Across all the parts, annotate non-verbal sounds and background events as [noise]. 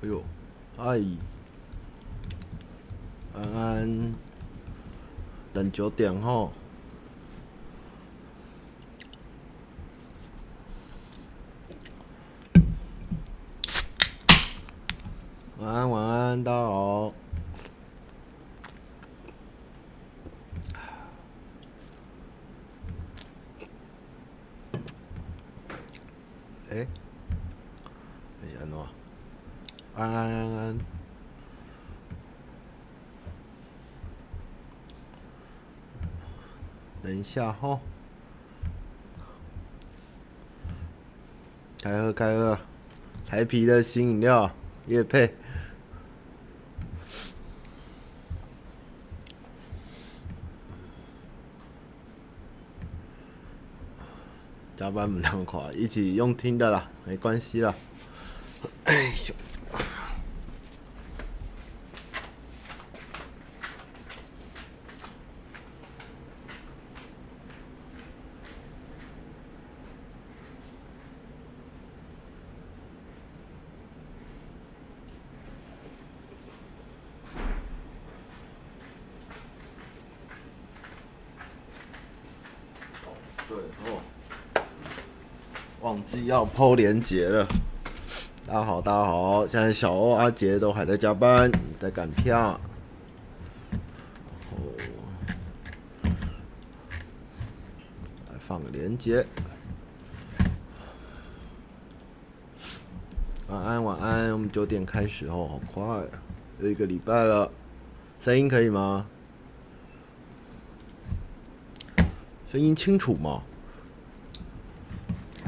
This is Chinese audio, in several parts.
哎呦，阿姨，安安，等九点吼。晚安，晚安，大家好。哎、欸，哎呀，喏，安安安安，等一下哈，开喝开喝，台啤的新饮料，业配。加班不难垮，一起用听的啦，没关系啦。哎呦！对哦。忘后连结了。大家好，大家好，现在小欧、阿杰都还在加班，在赶票。来放个连接。晚安，晚安。我们九点开始哦，好快，有一个礼拜了。声音可以吗？声音清楚吗？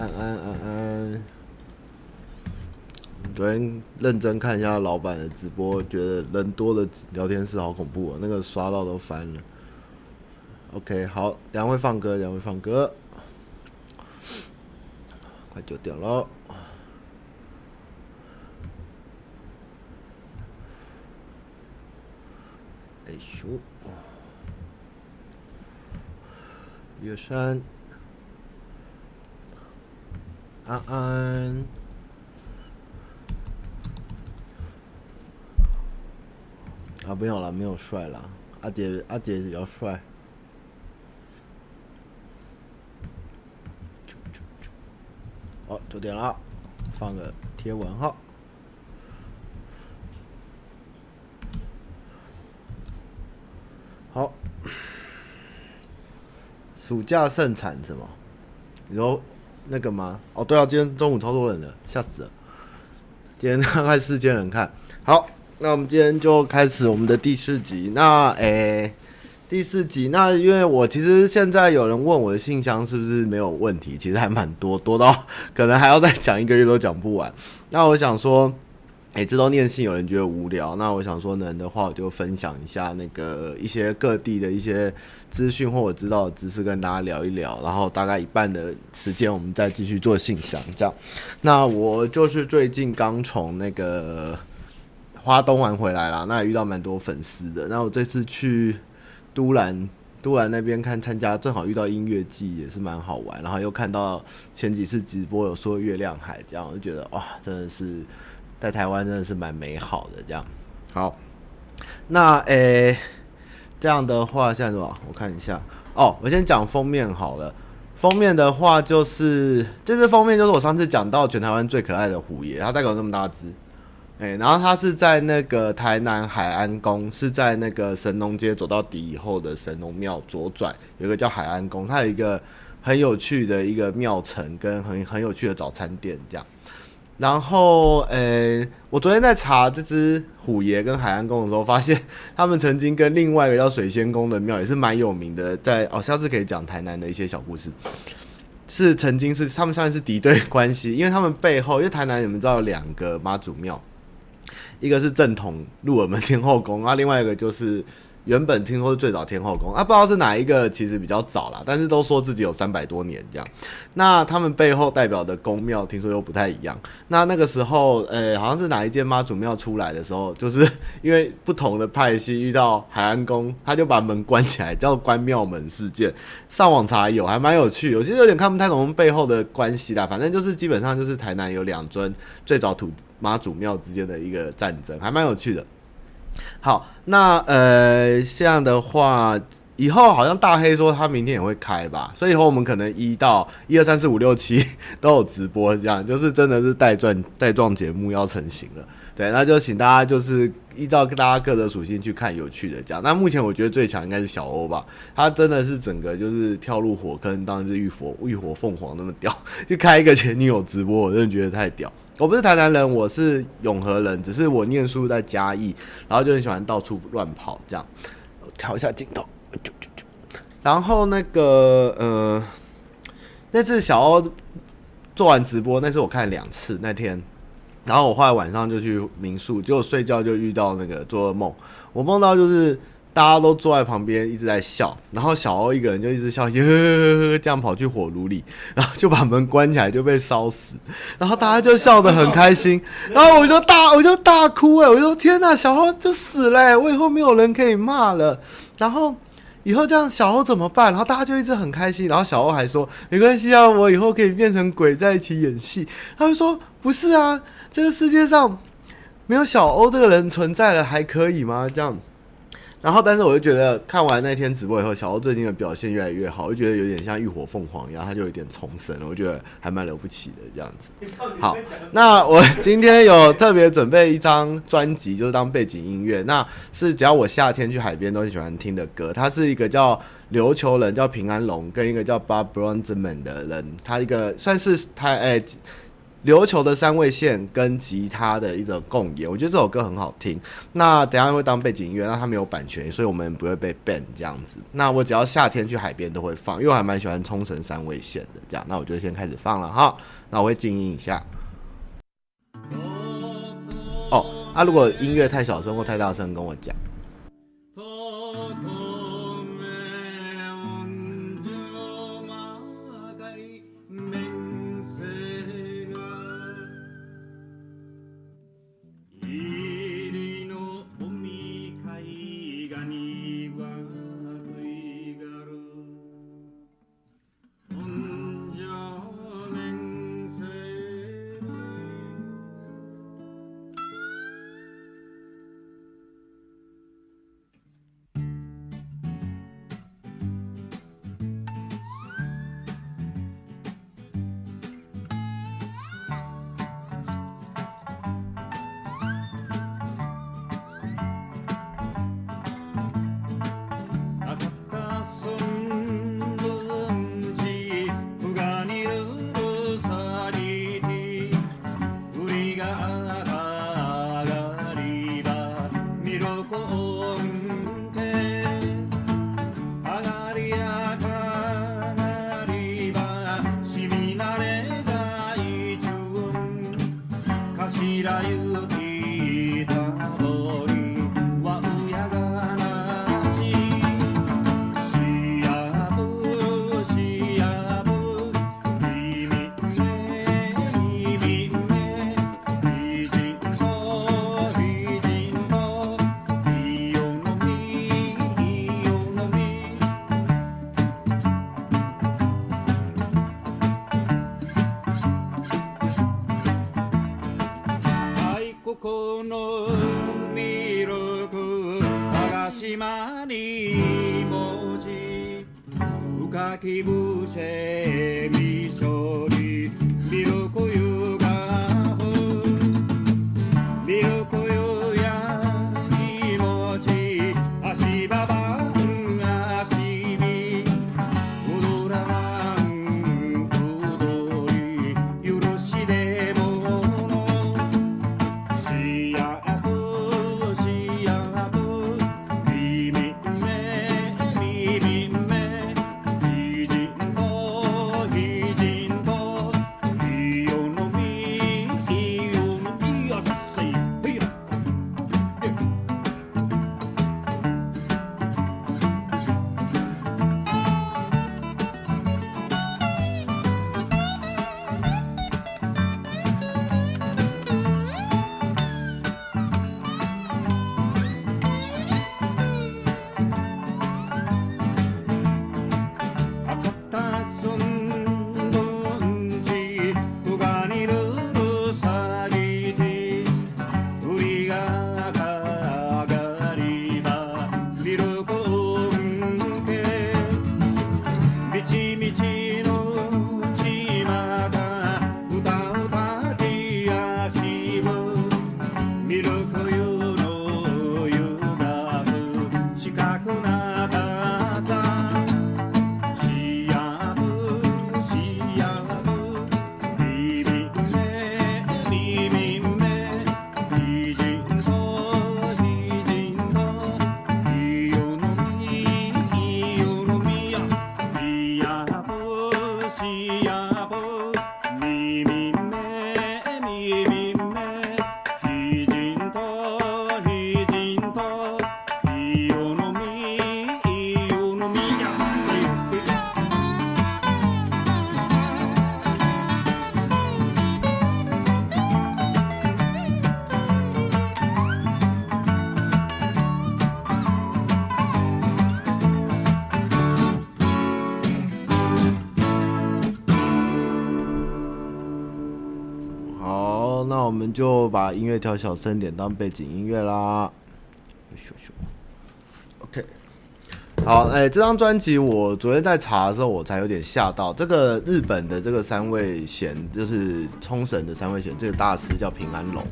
安安安安，昨天认真看一下老板的直播，觉得人多的聊天室好恐怖啊！那个刷到都翻了。OK，好，两位放歌，两位放歌，快九点了。哎咻，月山。安安，啊，没有了，没有帅了。阿杰，阿杰比较帅。哦，九点了，放个贴文哈。好，暑假盛产什么？你说。那个吗？哦，对啊，今天中午超多人的，吓死了。今天大概四千人看。好，那我们今天就开始我们的第四集。那诶、第四集，那因为我其实现在有人问我的信箱是不是没有问题，其实还蛮多，多到 [laughs] 可能还要再讲一个月都讲不完。那我想说。哎，这都念信，有人觉得无聊。那我想说，能的话，我就分享一下那个一些各地的一些资讯或我知道的知识，跟大家聊一聊。然后大概一半的时间，我们再继续做信箱这样。那我就是最近刚从那个花东玩回来啦，那也遇到蛮多粉丝的。那我这次去都兰，都兰那边看参加，正好遇到音乐季，也是蛮好玩。然后又看到前几次直播有说月亮海，这样我就觉得哇，真的是。在台湾真的是蛮美好的，这样。好，那诶、欸，这样的话，现在什么？我看一下哦。我先讲封面好了。封面的话，就是这支封面，就是我上次讲到全台湾最可爱的虎爷，它大概有这么大只。哎、欸，然后它是在那个台南海安宫，是在那个神农街走到底以后的神农庙左转，有个叫海安宫，它有一个很有趣的一个庙城，跟很很有趣的早餐店，这样。然后，诶、欸，我昨天在查这只虎爷跟海岸宫的时候，发现他们曾经跟另外一个叫水仙宫的庙也是蛮有名的，在哦，下次可以讲台南的一些小故事，是曾经是他们算是敌对关系，因为他们背后，因为台南你们知道有两个妈祖庙，一个是正统鹿耳门天后宫，啊，另外一个就是原本听说是最早天后宫啊，不知道是哪一个，其实比较早啦，但是都说自己有三百多年这样。那他们背后代表的宫庙，听说又不太一样。那那个时候，呃、好像是哪一间妈祖庙出来的时候，就是 [laughs] 因为不同的派系遇到海安宫，他就把门关起来，叫关庙门事件。上网查有，还蛮有趣。有些有点看不太懂背后的关系啦，反正就是基本上就是台南有两尊最早土妈祖庙之间的一个战争，还蛮有趣的。好，那呃，这样的话，以后好像大黑说他明天也会开吧，所以以后我们可能一到一二三四五六七 [laughs] 都有直播，这样就是真的是带状带状节目要成型了。对，那就请大家就是依照大家各的属性去看有趣的这样。那目前我觉得最强应该是小欧吧，他真的是整个就是跳入火坑当一只浴火浴火凤凰那么屌，[laughs] 就开一个前女友直播，我真的觉得太屌。我不是台南人，我是永和人，只是我念书在嘉义，然后就很喜欢到处乱跑，这样。调一下镜头，啾啾啾。然后那个呃，那次小欧做完直播，那次我看两次那天，然后我后来晚上就去民宿，结果睡觉就遇到那个做噩梦，我梦到就是。大家都坐在旁边一直在笑，然后小欧一个人就一直笑，呵呵呵呵，这样跑去火炉里，然后就把门关起来就被烧死，然后大家就笑得很开心，[laughs] 然后我就大我就大哭哎，我就说天哪，小欧就死了，我以后没有人可以骂了，然后以后这样小欧怎么办？然后大家就一直很开心，然后小欧还说没关系啊，我以后可以变成鬼在一起演戏。他就说不是啊，这个世界上没有小欧这个人存在了，还可以吗？这样。然后，但是我就觉得看完那天直播以后，小欧最近的表现越来越好，我就觉得有点像浴火凤凰一样，他就有点重生了，我觉得还蛮了不起的这样子。[laughs] 好，那我今天有特别准备一张专辑，就是当背景音乐，那是只要我夏天去海边都很喜欢听的歌。它是一个叫琉球人，叫平安龙，跟一个叫 Bob Bronzeman 的人，他一个算是他哎。琉球的三味线跟吉他的一种共演，我觉得这首歌很好听。那等下会当背景音乐，那它没有版权，所以我们不会被 ban 这样子。那我只要夏天去海边都会放，因为我还蛮喜欢冲绳三味线的。这样，那我就先开始放了哈。那我会静音一下。哦，啊，如果音乐太小声或太大声，跟我讲。moji 不卡可以不是那我们就把音乐调小声点，当背景音乐啦。咻咻。好，哎、这张专辑我昨天在查的时候，我才有点吓到。这个日本的这个三味线，就是冲绳的三味线，这个大师叫平安龙。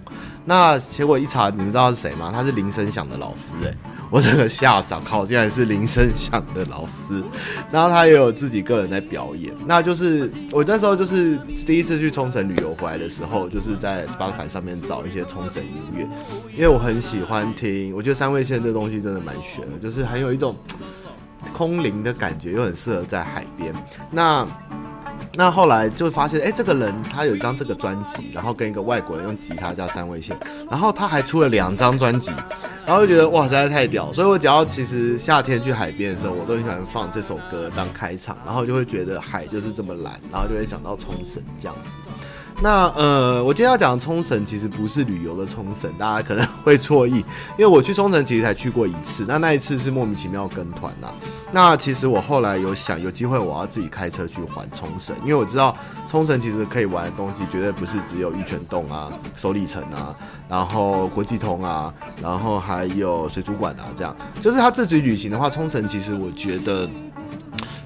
那结果一查，你们知道是谁吗？他是铃声响的老师、哎，我这个吓傻，靠，竟然是铃声响的老师。然后他也有自己个人在表演。那就是我那时候就是第一次去冲绳旅游回来的时候，就是在 Spotify 上面找一些冲绳音乐，因为我很喜欢听。我觉得三味线这东西真的蛮玄的，就是很有一种。空灵的感觉又很适合在海边。那那后来就发现，哎、这个人他有一张这个专辑，然后跟一个外国人用吉他加三味线，然后他还出了两张专辑，然后就觉得哇，实在太屌。所以我只要其实夏天去海边的时候，我都很喜欢放这首歌当开场，然后就会觉得海就是这么蓝，然后就会想到冲绳这样子。那呃，我今天要讲冲绳其实不是旅游的冲绳，大家可能 [laughs] 会错意，因为我去冲绳其实才去过一次，那那一次是莫名其妙跟团啦。那其实我后来有想，有机会我要自己开车去环冲绳，因为我知道冲绳其实可以玩的东西绝对不是只有玉泉洞啊、首里城啊，然后国际通啊，然后还有水族馆啊，这样就是他自己旅行的话，冲绳其实我觉得。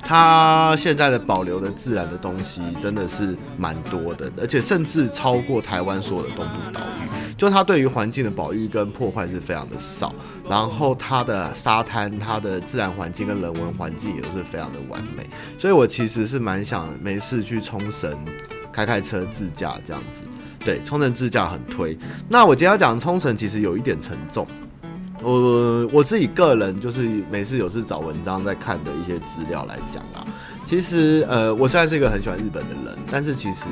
它现在的保留的自然的东西真的是蛮多的，而且甚至超过台湾所有的东部岛屿。就它对于环境的保育跟破坏是非常的少，然后它的沙滩、它的自然环境跟人文环境也都是非常的完美。所以我其实是蛮想没事去冲绳开开车自驾这样子。对，冲绳自驾很推。那我今天要讲冲绳其实有一点沉重。我我自己个人就是每次有事找文章在看的一些资料来讲啊，其实呃，我虽然是一个很喜欢日本的人，但是其实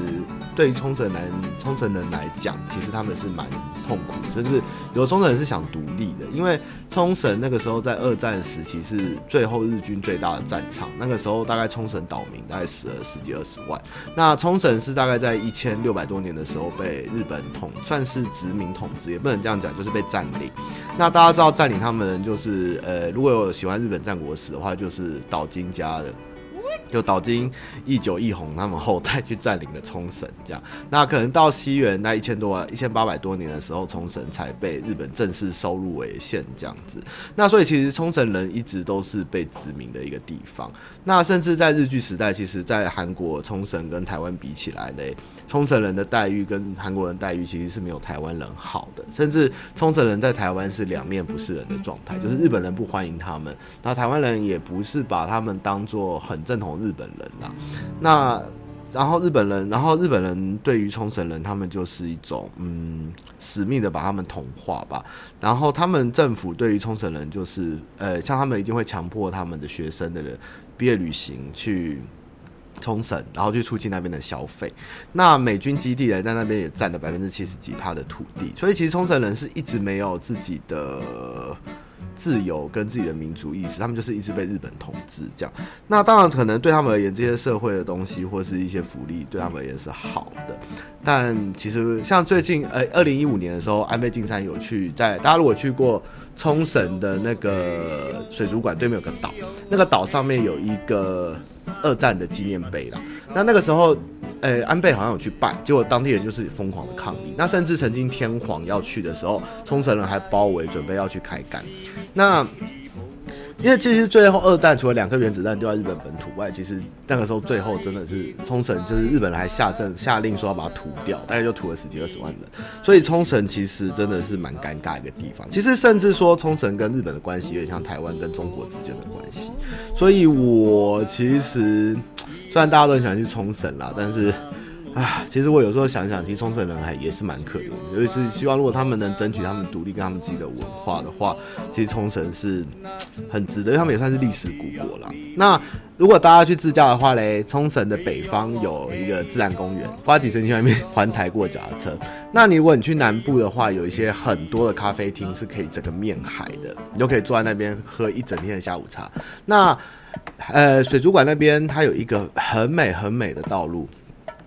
对于冲绳人冲绳人来讲，其实他们是蛮痛苦，甚至有冲绳人是想独立的，因为冲绳那个时候在二战时期是最后日军最大的战场，那个时候大概冲绳岛民大概死了十几二十万，那冲绳是大概在一千六百多年的时候被日本统算是殖民统治，也不能这样讲，就是被占领。那大家知道占领他们就是呃，如果有喜欢日本战国史的话，就是岛津家的。就岛津义久义弘他们后代去占领了冲绳，这样，那可能到西元那一千多一千八百多年的时候，冲绳才被日本正式收入为县，这样子。那所以其实冲绳人一直都是被殖民的一个地方。那甚至在日据时代，其实在韩国冲绳跟台湾比起来嘞，冲绳人的待遇跟韩国人待遇其实是没有台湾人好的，甚至冲绳人在台湾是两面不是人的状态，就是日本人不欢迎他们，那台湾人也不是把他们当做很正统日本人啦。那然后日本人，然后日本人对于冲绳人，他们就是一种嗯死命的把他们同化吧。然后他们政府对于冲绳人就是呃，像他们一定会强迫他们的学生的人毕业旅行去冲绳，然后去促进那边的消费。那美军基地呢在那边也占了百分之七十几趴的土地，所以其实冲绳人是一直没有自己的。自由跟自己的民族意识，他们就是一直被日本统治这样。那当然可能对他们而言，这些社会的东西或是一些福利对他们而言是好的。但其实像最近，呃，二零一五年的时候，安倍晋三有去在，大家如果去过冲绳的那个水族馆对面有个岛，那个岛上面有一个二战的纪念碑啦。那那个时候。诶、安倍好像有去拜，结果当地人就是疯狂的抗议。那甚至曾经天皇要去的时候，冲绳人还包围，准备要去开干。那因为其实最后二战除了两颗原子弹丢在日本本土外，其实那个时候最后真的是冲绳，就是日本人还下政下令说要把它屠掉，大概就屠了十几二十万人。所以冲绳其实真的是蛮尴尬一个地方。其实甚至说冲绳跟日本的关系有点像台湾跟中国之间的关系。所以我其实。虽然大家都很喜欢去冲绳啦，但是，啊，其实我有时候想想，其实冲绳人还也是蛮可怜的。尤其是希望如果他们能争取他们独立跟他们自己的文化的话，其实冲绳是很值得，因为他们也算是历史古国啦。那如果大家去自驾的话嘞，冲绳的北方有一个自然公园，花几神去外面环台过脚踏车。那你如果你去南部的话，有一些很多的咖啡厅是可以整个面海的，你就可以坐在那边喝一整天的下午茶。那呃，水族馆那边它有一个很美很美的道路，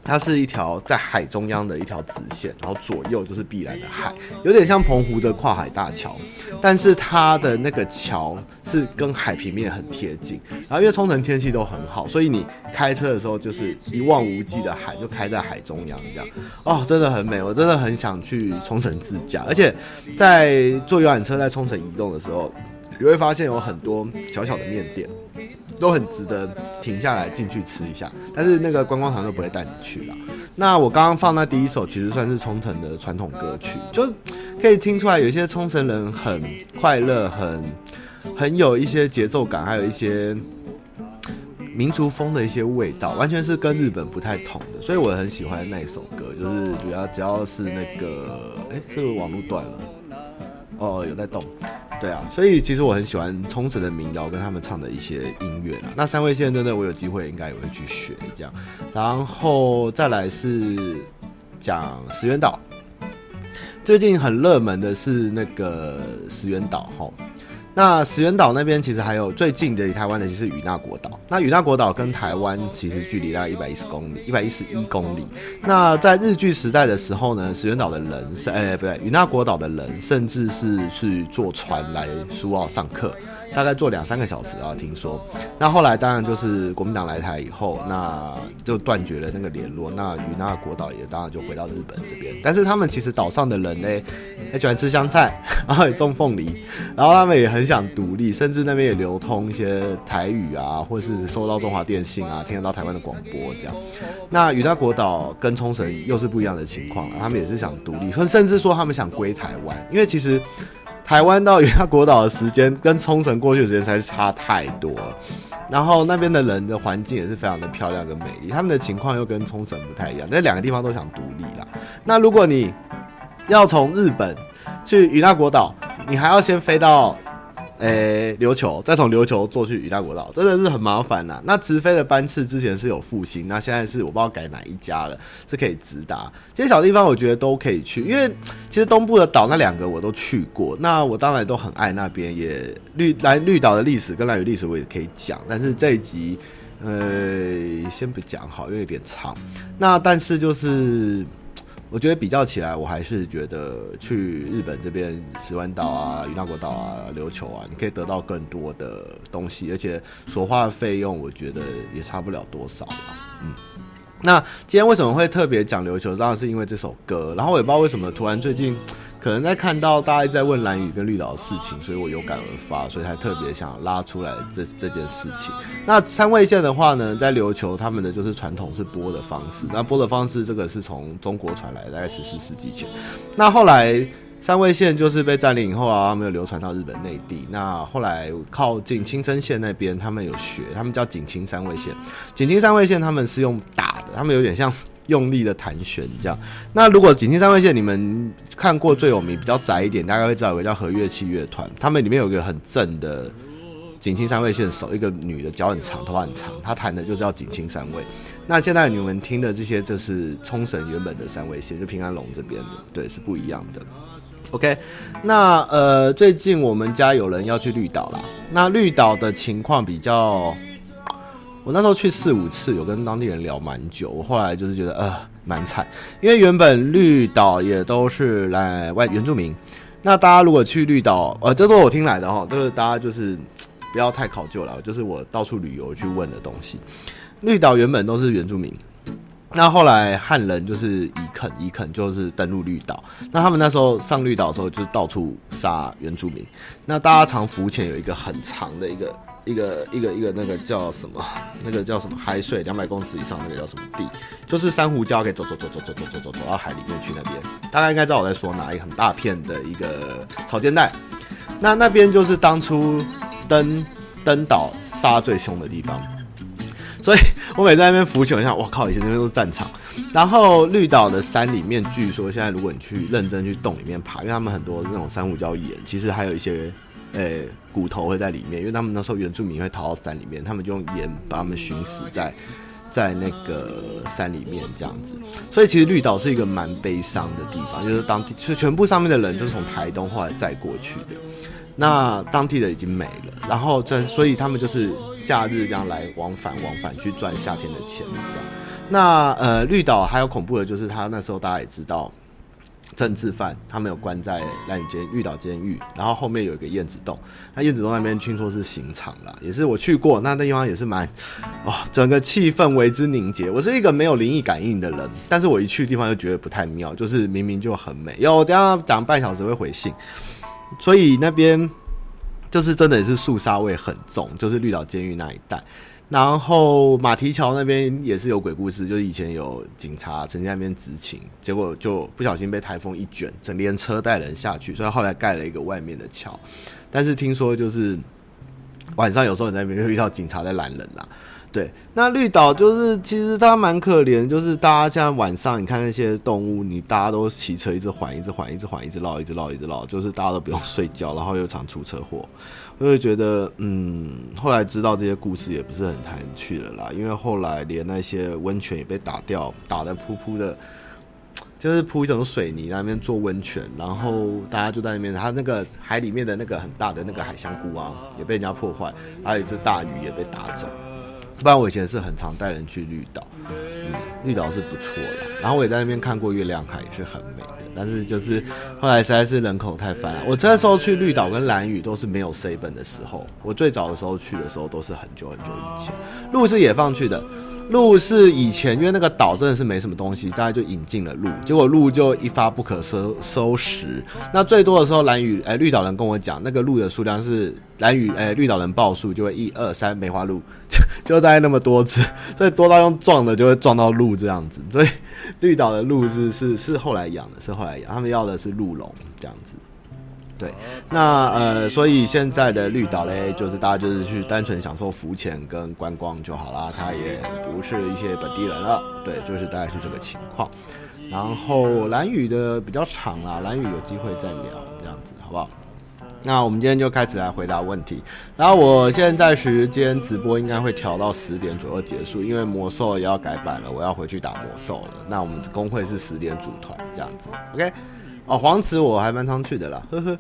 它是一条在海中央的一条直线，然后左右就是碧蓝的海，有点像澎湖的跨海大桥，但是它的那个桥是跟海平面很贴近。然后因为冲绳天气都很好，所以你开车的时候就是一望无际的海，就开在海中央这样。哦，真的很美，我真的很想去冲绳自驾。而且在坐游览车在冲绳移动的时候，你会发现有很多小小的面店。都很值得停下来进去吃一下，但是那个观光团都不会带你去了。那我刚刚放那第一首，其实算是冲绳的传统歌曲，就可以听出来有些冲绳人很快乐，很很有一些节奏感，还有一些民族风的一些味道，完全是跟日本不太同的。所以我很喜欢那一首歌，就是主要只要是那个，哎、欸，是不是网络断了？哦，有在动。对啊，所以其实我很喜欢冲绳的民谣跟他们唱的一些音乐啦。那三位先生真的，我有机会应该也会去学这样。然后再来是讲石原岛，最近很热门的是那个石原岛哈。那石垣岛那边其实还有最近的离台湾的，就是与那国岛。那与那国岛跟台湾其实距离大概一百一十公里，一百一十一公里。那在日据时代的时候呢，石垣岛的人是哎、不对，与那国岛的人甚至是去坐船来苏澳上课。大概坐两三个小时啊，听说。那后来当然就是国民党来台以后，那就断绝了那个联络。那与那国岛也当然就回到日本这边。但是他们其实岛上的人呢，很喜欢吃香菜，[laughs] 然后也种凤梨，然后他们也很想独立，甚至那边也流通一些台语啊，或是收到中华电信啊，听得到台湾的广播这样。那与那国岛跟冲绳又是不一样的情况啊，他们也是想独立，甚至说他们想归台湾，因为其实。台湾到与那国岛的时间跟冲绳过去的时间才是差太多了，然后那边的人的环境也是非常的漂亮跟美丽，他们的情况又跟冲绳不太一样，那两个地方都想独立啦。那如果你要从日本去与那国岛，你还要先飞到。诶、琉球，再从琉球坐去与那国岛，真的是很麻烦呐。那直飞的班次之前是有复兴，那现在是我不知道改哪一家了，是可以直达。这些小地方我觉得都可以去，因为其实东部的岛那两个我都去过，那我当然都很爱那边。也绿蓝绿岛的历史跟兰屿历史我也可以讲，但是这一集呃先不讲好，因为有点长。那但是就是。我觉得比较起来，我还是觉得去日本这边石湾岛啊、与那国岛啊、琉球啊，你可以得到更多的东西，而且所花的费用，我觉得也差不了多少了。嗯，那今天为什么会特别讲琉球？当然是因为这首歌，然后我也不知道为什么突然最近。[tsk] 可能在看到大家在问兰屿跟绿岛的事情，所以我有感而发，所以才特别想拉出来这这件事情。那三味线的话呢，在琉球他们的就是传统是拨的方式，那拨的方式这个是从中国传来的，大概十四世纪前。那后来三味线就是被占领以后啊，他们有流传到日本内地。那后来靠近青森县那边，他们有学，他们叫锦清三味线。锦清三味线他们是用打的，他们有点像。用力的弹弦，这样。那如果锦清三味线，你们看过最有名、比较窄一点，大概会知道有个叫和乐器乐团，他们里面有一个很正的锦清三味线手，一个女的，脚很长，头发很长，她弹的就叫锦清三味。那现在你们听的这些，就是冲绳原本的三味线，就平安龙这边的，对，是不一样的。OK，那呃，最近我们家有人要去绿岛啦，那绿岛的情况比较。我那时候去四五次，有跟当地人聊蛮久。我后来就是觉得，呃，蛮惨，因为原本绿岛也都是来外原住民。那大家如果去绿岛，呃，这都是我听来的哈，都是大家就是不要太考究了，就是我到处旅游去问的东西。绿岛原本都是原住民，那后来汉人就是移垦，移垦就是登陆绿岛。那他们那时候上绿岛的时候，就到处杀原住民。那大家常浮潜有一个很长的一个。一个一个一个那个叫什么？那个叫什么？海水两百公尺以上那个叫什么地？就是珊瑚礁可以走走走走走走走走到海里面去那边。大家应该知道我在说哪一个很大片的一个草间带。那那边就是当初登登岛杀最凶的地方。所以我每在那边浮潜，我想，我靠，以前那边都是战场。然后绿岛的山里面，据说现在如果你去认真去洞里面爬，因为他们很多那种珊瑚礁岩，其实还有一些。诶、骨头会在里面，因为他们那时候原住民会逃到山里面，他们就用盐把他们熏死在在那个山里面这样子。所以其实绿岛是一个蛮悲伤的地方，就是当地是全部上面的人就是从台东后来载过去的，那当地的已经没了，然后这所以他们就是假日这样来往返往返去赚夏天的钱这样。那呃，绿岛还有恐怖的就是他那时候大家也知道。政治犯，他们有关在兰屿监绿岛监狱，然后后面有一个燕子洞，那燕子洞那边听说是刑场啦，也是我去过，那那地方也是蛮，哦，整个气氛为之凝结。我是一个没有灵异感应的人，但是我一去地方就觉得不太妙，就是明明就很美。有，等下讲半小时会回信，所以那边就是真的也是肃杀味很重，就是绿岛监狱那一带。然后马蹄桥那边也是有鬼故事，就是以前有警察曾经在那边执勤，结果就不小心被台风一卷，整连车带人下去，所以后来盖了一个外面的桥。但是听说就是晚上有时候你在那边就遇到警察在拦人啦。对，那绿岛就是其实它蛮可怜，就是大家现在晚上你看那些动物，你大家都骑车一直缓，一直缓，一直缓，一直绕，一直绕，一直绕，就是大家都不用 [laughs] 睡觉，然后又常出车祸。我就觉得，嗯，后来知道这些故事也不是很谈去了啦，因为后来连那些温泉也被打掉，打的噗噗的，就是铺一种水泥在那边做温泉，然后大家就在那边，他那个海里面的那个很大的那个海香菇啊，也被人家破坏，还有一只大鱼也被打走。不然我以前是很常带人去绿岛，嗯，绿岛是不错的，然后我也在那边看过月亮海，也是很美的。但是就是后来实在是人口太泛了。我那时候去绿岛跟蓝屿都是没有 C 本的时候，我最早的时候去的时候都是很久很久以前。路是也放去的，鹿是以前因为那个岛真的是没什么东西，大家就引进了鹿，结果鹿就一发不可收收拾。那最多的时候蓝雨哎绿岛人跟我讲，那个鹿的数量是蓝雨哎绿岛人报数就会一二三梅花鹿。[laughs] 就大概那么多只，所以多到用撞的就会撞到鹿这样子。所以绿岛的鹿是是是后来养的，是后来养，他们要的是鹿茸这样子。对，那呃，所以现在的绿岛嘞，就是大家就是去单纯享受浮潜跟观光就好啦，他也不是一些本地人了。对，就是大概是这个情况。然后蓝雨的比较长啦，蓝雨有机会再聊这样子，好不好？那我们今天就开始来回答问题。然后我现在时间直播应该会调到十点左右结束，因为魔兽也要改版了，我要回去打魔兽了。那我们公会是十点组团这样子，OK？哦，黄池我还蛮常去的啦，呵呵。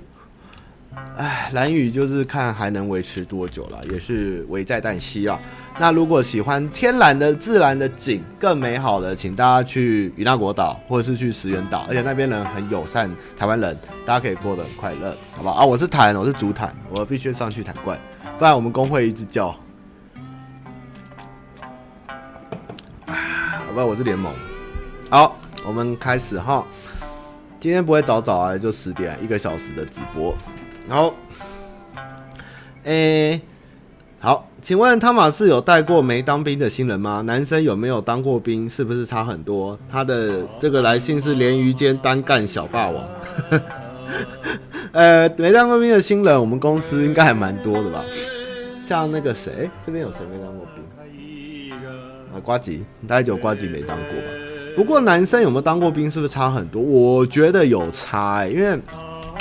哎，兰屿就是看还能维持多久了，也是危在旦夕啊。那如果喜欢天然的、自然的景更美好的，请大家去与那国岛或者是去石垣岛，而且那边人很友善，台湾人，大家可以过得很快乐，好吧？啊，我是坦，我是主坦，我必须上去坦怪，不然我们工会一直叫。啊，不然我是联盟。好，我们开始哈。今天不会早早啊，就十点，一个小时的直播。然后，诶、欸，好，请问汤马士有带过没当兵的新人吗？男生有没有当过兵？是不是差很多？他的这个来信是连鱼间单干小霸王。[laughs] 呃，没当过兵的新人，我们公司应该还蛮多的吧？像那个谁，这边有谁没当过兵？啊，瓜吉，大概只有呱吉没当过吧？不过男生有没有当过兵，是不是差很多？我觉得有差、因为。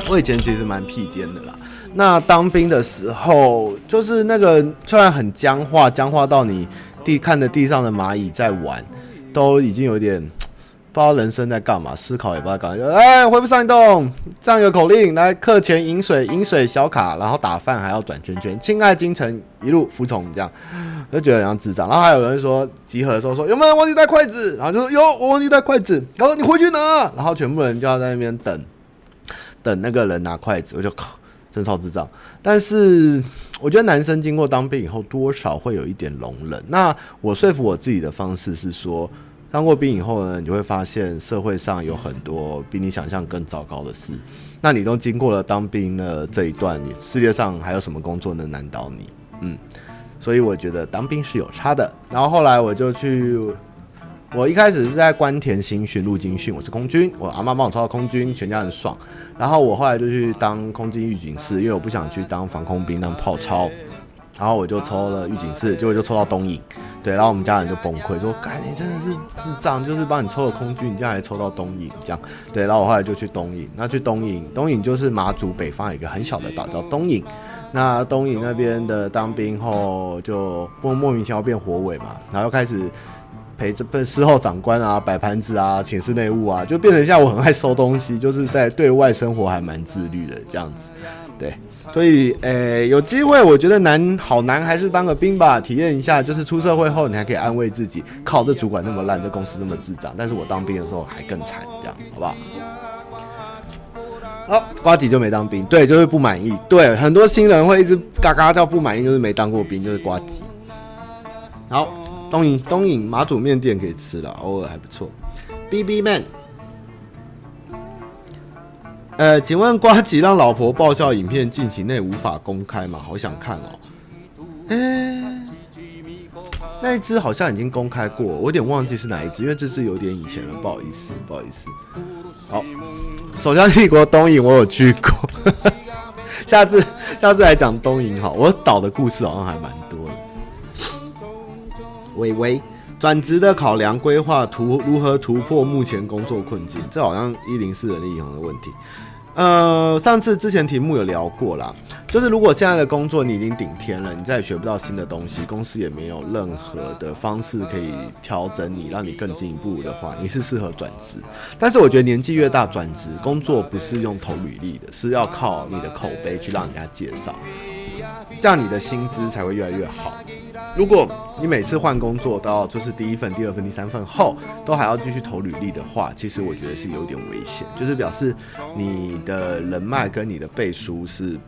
我以前其实蛮屁颠的啦。那当兵的时候，就是那个虽然很僵化，僵化到你地看着地上的蚂蚁在玩，都已经有点不知道人生在干嘛，思考也不知道干嘛。哎，恢复上一动，这样有口令，来课前饮水，饮水小卡，然后打饭还要转圈圈。亲爱京城，一路服从，这样就觉得很像智障。然后还有人说集合的时候说有没有忘记带筷子，然后就说有，我忘记带筷子。然后你回去拿，然后全部人就要在那边等。等那个人拿筷子，我就靠，真超智障。但是我觉得男生经过当兵以后，多少会有一点容忍。那我说服我自己的方式是说，当过兵以后呢，你就会发现社会上有很多比你想象更糟糕的事。那你都经过了当兵的这一段，世界上还有什么工作能难倒你？嗯，所以我觉得当兵是有差的。然后后来我就去。我一开始是在官田新训陆军训，我是空军，我阿妈帮我抽到空军，全家很爽。然后我后来就去当空军预警士，因为我不想去当防空兵当炮操，然后我就抽了预警士，结果就抽到东影，对，然后我们家人就崩溃，说：“干，你真的是智障，就是帮你抽了空军，你竟然还抽到东影，这样。”对，然后我后来就去东影，那去东影，东影就是马祖北方一个很小的岛叫东影，那东影那边的当兵后就莫莫名其妙变火尾嘛，然后又开始。陪着被侍候长官啊，摆盘子啊，寝室内务啊，就变成像我很爱收东西，就是在对外生活还蛮自律的这样子。对，所以诶、有机会我觉得难好难，还是当个兵吧，体验一下。就是出社会后，你还可以安慰自己，靠这主管那么烂，这公司那么智障，但是我当兵的时候还更惨，这样好不好？好，瓜子就没当兵，对，就是不满意。对，很多新人会一直嘎嘎叫不满意，就是没当过兵，就是瓜子。好，东影东影马祖面店可以吃了，偶尔还不错。B B Man，呃，请问瓜吉让老婆爆笑影片近期内无法公开吗？好想看哦。哎、那一支好像已经公开过，我有点忘记是哪一支，因为这支有点以前了，不好意思，不好意思。好，首相帝国东引我有去过，[laughs] 下次下次来讲东引好，我岛的故事好像还蛮多的。微微转职的考量规划图如何突破目前工作困境？这好像一零四人力银行的问题。呃，上次之前题目有聊过啦，就是如果现在的工作你已经顶天了，你再也学不到新的东西，公司也没有任何的方式可以调整你，让你更进一步的话，你是适合转职。但是我觉得年纪越大转职工作不是用投履历的，是要靠你的口碑去让人家介绍，这样你的薪资才会越来越好。如果你每次换工作都要就是第一份、第二份、第三份后都还要继续投履历的话，其实我觉得是有点危险，就是表示你的人脉跟你的背书是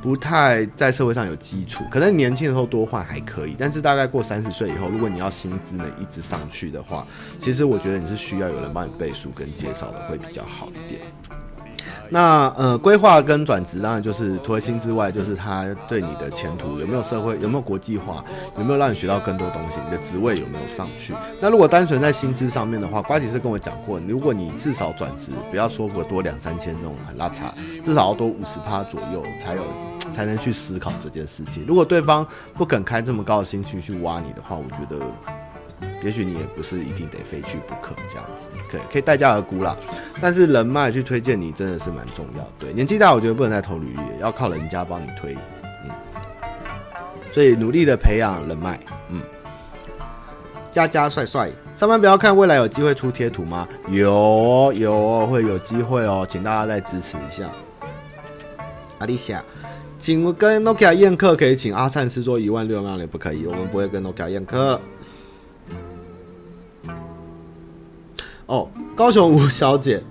不太在社会上有基础。可能年轻的时候多换还可以，但是大概过三十岁以后，如果你要薪资能一直上去的话，其实我觉得你是需要有人帮你背书跟介绍的，会比较好一点。那呃，规划跟转职当然就是除了薪之外，就是他对你的前途有没有社会有没有国际化，有没有让你学到更多东西，你的职位有没有上去？那如果单纯在薪资上面的话，瓜吉是跟我讲过，如果你至少转职不要说过多两三千这种很拉差，至少要多五十趴左右才有才能去思考这件事情。如果对方不肯开这么高的薪去去挖你的话，我觉得。也许你也不是一定得非去不可，这样子可以可以待价而沽啦。但是人脉去推荐你真的是蛮重要。对，年纪大我觉得不能再投履历，要靠人家帮你推。嗯，所以努力的培养人脉。嗯，佳佳帅帅，上班不要看，未来有机会出贴图吗？有有会有机会哦，请大家再支持一下。阿丽夏，请我跟 Nokia 宴客，可以请阿灿师做一万六，让你不可以，我们不会跟 Nokia 宴客。哦，高雄吴小姐，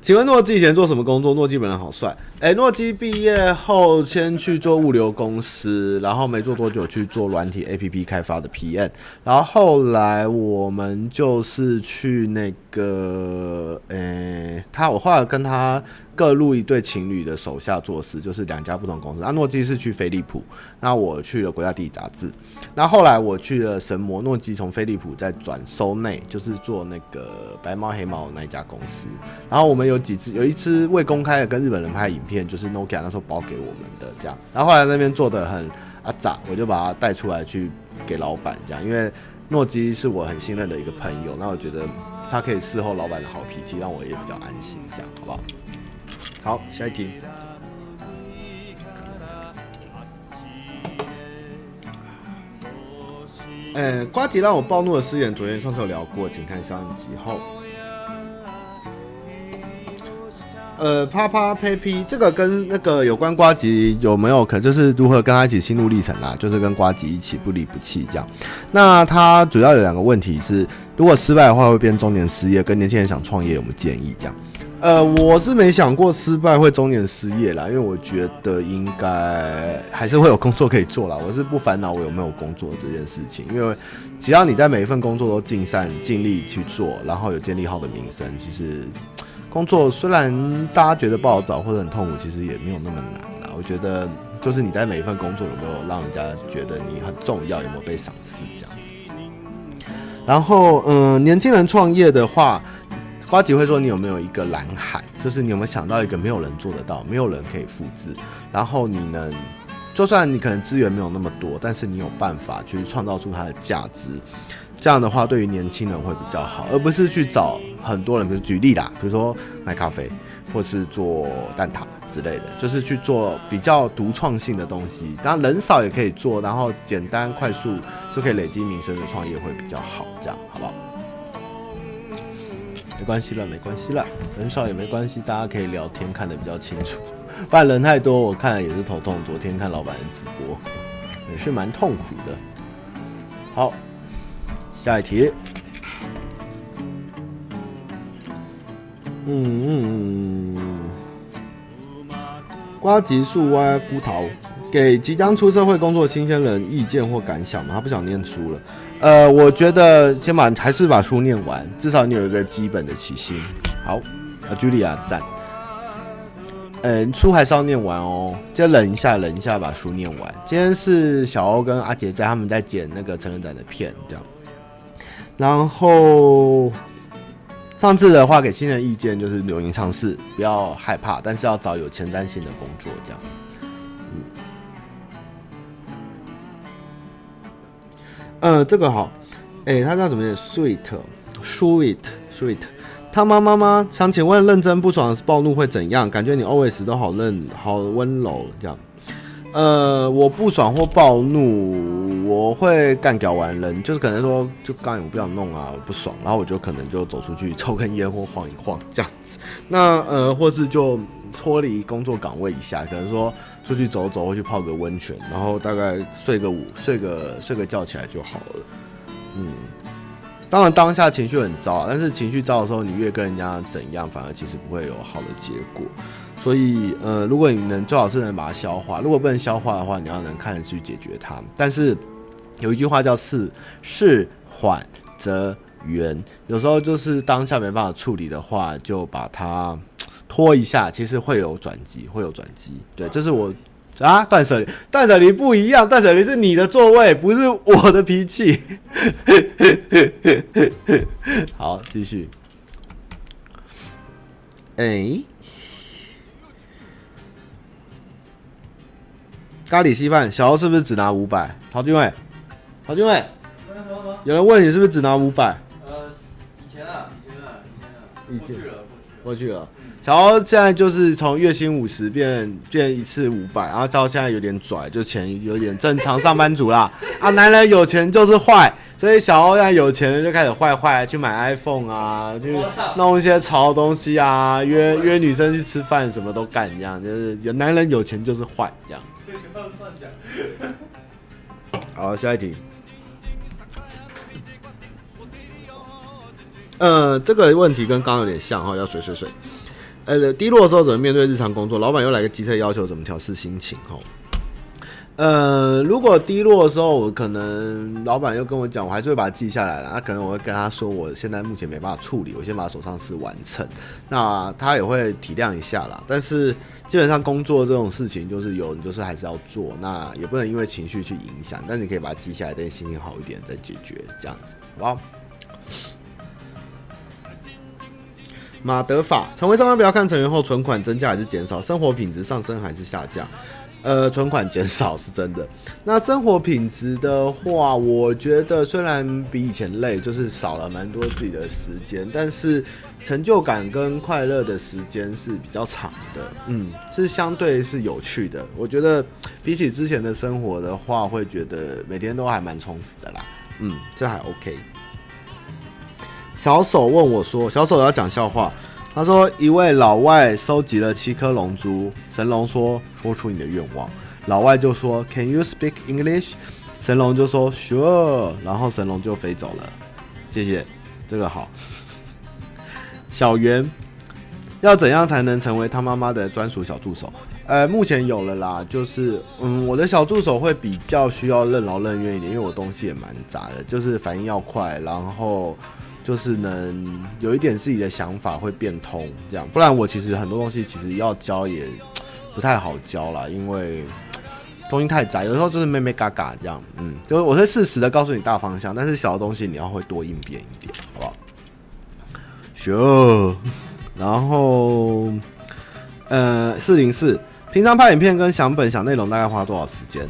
请问诺基以前做什么工作？诺基本人好帅。哎，诺基毕业后先去做物流公司，然后没做多久去做软体 APP 开发的 PM，然后后来我们就是去那个，哎，他我后来跟他。各路一对情侣的手下做事，就是两家不同公司。那诺基是去飞利浦，那我去了国家地理杂志。那后来我去了神魔，诺基从飞利浦再转收内，就是做那个白猫黑猫那一家公司。然后我们有几次，有一次未公开的跟日本人拍影片，就是 Nokia 那时候包给我们的这样。然后后来那边做的很阿杂，我就把它带出来去给老板这样，因为诺基是我很信任的一个朋友，那我觉得他可以伺候老板的好脾气，让我也比较安心，这样好不好？好，下一题。呃，呱吉让我暴怒的誓言，昨天上次有聊过，请看上集后。呃，啪啪呸呸，这个跟那个有关瓜吉有没有可就是如何跟他一起心路历程啊？就是跟瓜吉一起不离不弃这样。那他主要有两个问题是，如果失败的话会变中年失业，跟年轻人想创业有没有建议这样？呃，我是没想过失败会中年失业啦，因为我觉得应该还是会有工作可以做啦。[laughs] 我是不烦恼我有没有工作这件事情，因为只要你在每一份工作都尽善尽力去做，然后有建立好的名声，其实工作虽然大家觉得不好找或者很痛苦，其实也没有那么难啦。我觉得就是你在每一份工作有没有让人家觉得你很重要，有没有被赏识这样子。然后，嗯、年轻人创业的话。瓜吉会说：“你有没有一个蓝海？就是你有没有想到一个没有人做得到、没有人可以复制，然后你能，就算你可能资源没有那么多，但是你有办法去创造出它的价值。这样的话，对于年轻人会比较好，而不是去找很多人。比如举例啦，比如说卖咖啡，或是做蛋挞之类的，就是去做比较独创性的东西。当然人少也可以做，然后简单快速就可以累积名声的创业会比较好，这样好不好？没关系了，没关系了，人少也没关系，大家可以聊天看得比较清楚。不然人太多，我看了也是头痛。昨天看老板的直播，也是蛮痛苦的。好，下一题。嗯嗯嗯。呱吉树歪菇桃，给即将出社会工作的新鲜人意见或感想吗？他不想念书了。呃，我觉得先把还是把书念完，至少你有一个基本的起心。好，啊，Julia 赞。嗯，书还是要念完哦，就忍一下，忍一下把书念完。今天是小欧跟阿杰在他们在剪那个成人展的片，这样。然后上次的话给新人意见就是勇于尝试，不要害怕，但是要找有前瞻性的工作，这样。嗯，这个好，哎、欸，他叫怎么念？Sweet，Sweet，Sweet。他妈妈吗？想请问，认真不爽暴怒会怎样？感觉你 always 都好认，好温柔这样。呃，我不爽或暴怒，我会干掉完人，就是可能说，就刚才我不想弄啊，我不爽，然后我就可能就走出去抽根烟或晃一晃这样子。那呃，或是就脱离工作岗位一下，可能说出去走走，或去泡个温泉，然后大概睡个午，睡个睡个觉起来就好了。嗯。当然，当下情绪很糟，但是情绪糟的时候，你越跟人家怎样，反而其实不会有好的结果。所以，呃，如果你能最好是能把它消化，如果不能消化的话，你要能看着去解决它。但是有一句话叫“事事缓则圆”，有时候就是当下没办法处理的话，就把它拖一下，其实会有转机，会有转机。对，这是我。啊，断舍离，断舍离不一样，断舍离是你的座位，不是我的脾气。[laughs] [laughs] 好，继续。哎、欸，咖喱稀饭，小欧是不是只拿五百？曹俊伟，曹俊伟，有人问你是不是只拿五百？呃，以前啊，以前啊，以前啊，以前过去了，过去了。小欧现在就是从月薪五十变变一次五百，然后到现在有点拽，就钱有点正常上班族啦。[laughs] 啊，男人有钱就是坏，所以小欧现在有钱了就开始坏坏，去买 iPhone 啊，去弄一些潮东西啊，约约女生去吃饭，什么都干这样，就是有男人有钱就是坏这样。[laughs] 好，下一题。呃，这个问题跟刚刚有点像哈，要水水水。呃，低落的时候怎么面对日常工作？老板又来个机车要求，怎么调试心情？吼，呃，如果低落的时候，我可能老板又跟我讲，我还是会把它记下来了。那可能我会跟他说，我现在目前没办法处理，我先把手上事完成。那他也会体谅一下啦。但是基本上工作这种事情，就是有你就是还是要做，那也不能因为情绪去影响。但你可以把它记下来，等心情好一点再解决，这样子，好不好？马德法成为上班不要看成员后存款增加还是减少，生活品质上升还是下降？呃，存款减少是真的。那生活品质的话，我觉得虽然比以前累，就是少了蛮多自己的时间，但是成就感跟快乐的时间是比较长的。嗯，是相对是有趣的。我觉得比起之前的生活的话，会觉得每天都还蛮充实的啦。嗯，这还 OK。小手问我说：“小手要讲笑话。”他说：“一位老外收集了七颗龙珠，神龙说：‘说出你的愿望。’老外就说：‘Can you speak English？’ 神龙就说：‘Sure。’然后神龙就飞走了。谢谢，这个好。[laughs] 小圆要怎样才能成为他妈妈的专属小助手？呃，目前有了啦，就是嗯，我的小助手会比较需要任劳任怨一点，因为我东西也蛮杂的，就是反应要快，然后。”就是能有一点自己的想法会变通，这样，不然我其实很多东西其实要教也不太好教啦，因为 [tsk] 东西太窄，有时候就是妹妹嘎嘎这样，嗯，就是我会适时的告诉你大方向，但是小的东西你要会多应变一点，好不好？Sure，然后呃四零四，平常拍影片跟想本想内容大概花多少时间？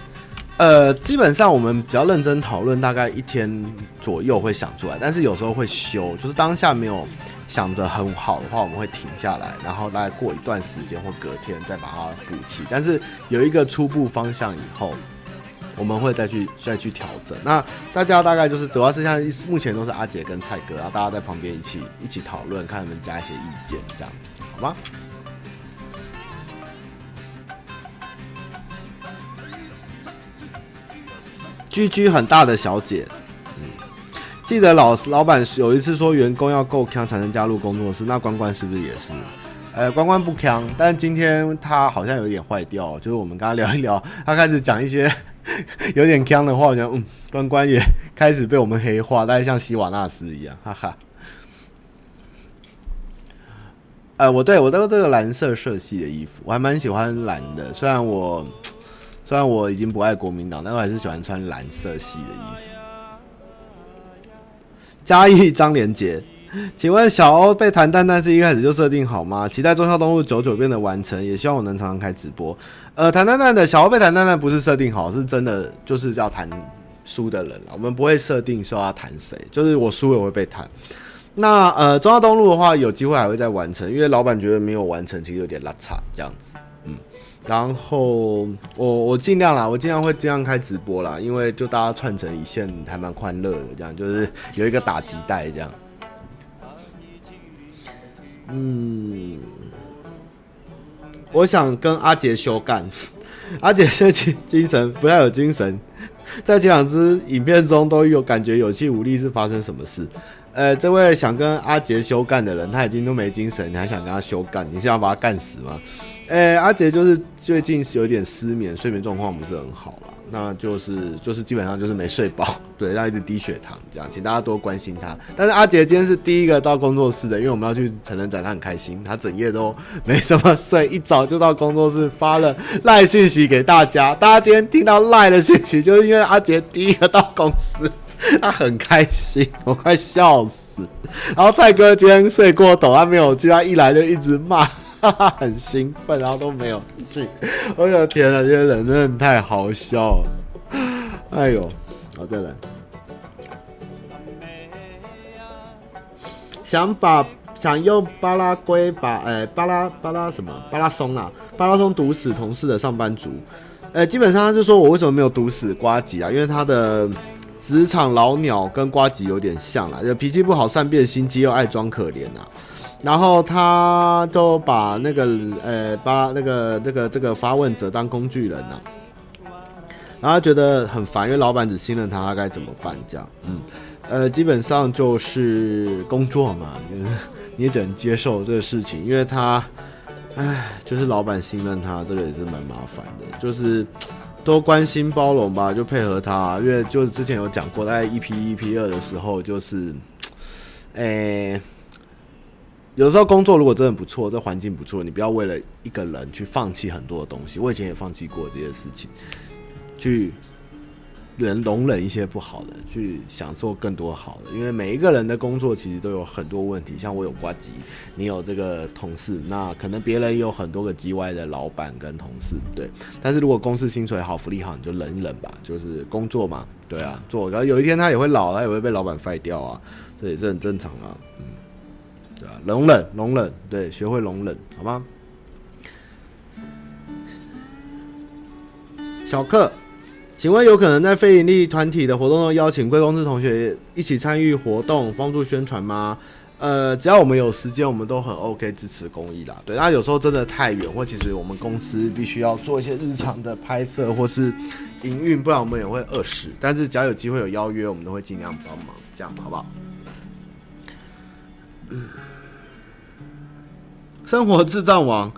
呃，基本上我们比较认真讨论，大概一天左右会想出来，但是有时候会修，就是当下没有想得很好的话，我们会停下来，然后大概过一段时间或隔天再把它补齐。但是有一个初步方向以后，我们会再去再去调整。那大家大概就是主要是像目前都是阿杰跟蔡哥，然后大家在旁边一起一起讨论，看能不能加一些意见，这样子，好吗？居居很大的小姐，嗯，记得老老板有一次说员工要够强才能加入工作室，那关关是不是也是？呃，关关不强，但今天他好像有点坏掉，就是我们跟他聊一聊，他开始讲一些 [laughs] 有点强的话，我觉得嗯，关关也开始被我们黑化，大概像希瓦纳斯一样，哈哈。呃，我对我都这个蓝色色系的衣服，我还蛮喜欢蓝的，虽然我。虽然我已经不爱国民党，但我还是喜欢穿蓝色系的衣服。嘉义张连杰，请问小欧被弹蛋蛋是一开始就设定好吗？期待中孝东路九九变得完成，也希望我能常常开直播。呃，弹蛋蛋的小欧被弹蛋蛋不是设定好，是真的就是要弹输的人了。我们不会设定说要弹谁，就是我输了我会被弹。那呃，中孝东路的话，有机会还会再完成，因为老板觉得没有完成，其实有点拉差这样子。然后我我尽量啦，我尽量会尽量开直播啦，因为就大家串成一线还蛮欢乐的，这样就是有一个打击带这样。嗯，我想跟阿杰修干，[laughs] 阿杰最近精神不太有精神，在前两支影片中都有感觉有气无力，是发生什么事？呃，这位想跟阿杰修干的人，他已经都没精神，你还想跟他修干？你是要把他干死吗？哎、阿杰就是最近是有点失眠，睡眠状况不是很好啦。那就是就是基本上就是没睡饱，对，他一直低血糖这样，请大家多关心他。但是阿杰今天是第一个到工作室的，因为我们要去成人展，他很开心，他整夜都没什么睡，一早就到工作室发了赖讯息给大家。大家今天听到赖的讯息，就是因为阿杰第一个到公司，[laughs] 他很开心，我快笑死。然后蔡哥今天睡过头，他没有去，他一来就一直骂。哈 [laughs] 哈很兴奋，然后都没有去。我的天啊，这些人真的太好笑了！哎呦，好再来，想把想用巴拉圭把哎、巴拉巴拉什么巴拉松啊，巴拉松毒死同事的上班族。呃、基本上他就说我为什么没有毒死瓜吉啊？因为他的职场老鸟跟瓜吉有点像啊，就脾气不好，善变心机，又爱装可怜啊。然后他都把那个呃，把那个这个这个发问者当工具人呐、啊，然后觉得很烦，因为老板只信任他，他该怎么办？这样，嗯，呃，基本上就是工作嘛，就 [laughs] 是你只能接受这个事情，因为他，唉，就是老板信任他，这个也是蛮麻烦的，就是多关心包容吧，就配合他，因为就是之前有讲过，在一 P 一、P 二的时候，就是，诶。有时候工作如果真的不错，这环境不错，你不要为了一个人去放弃很多的东西。我以前也放弃过这些事情，去能容忍一些不好的，去享受更多好的。因为每一个人的工作其实都有很多问题，像我有挂机，你有这个同事，那可能别人也有很多个 G Y 的老板跟同事，对。但是如果公司薪水好、福利好，你就忍一忍吧，就是工作嘛，对啊，做。然后有一天他也会老，他也会被老板废掉啊，这也是很正常啊，嗯。对啊，容忍，容忍，对，学会容忍，好吗？小克，请问有可能在非营利团体的活动中邀请贵公司同学一起参与活动，帮助宣传吗？呃，只要我们有时间，我们都很 OK 支持公益啦。对，那有时候真的太远，或其实我们公司必须要做一些日常的拍摄或是营运，不然我们也会饿死。但是只要有机会有邀约，我们都会尽量帮忙，这样好不好？嗯。生活智障王，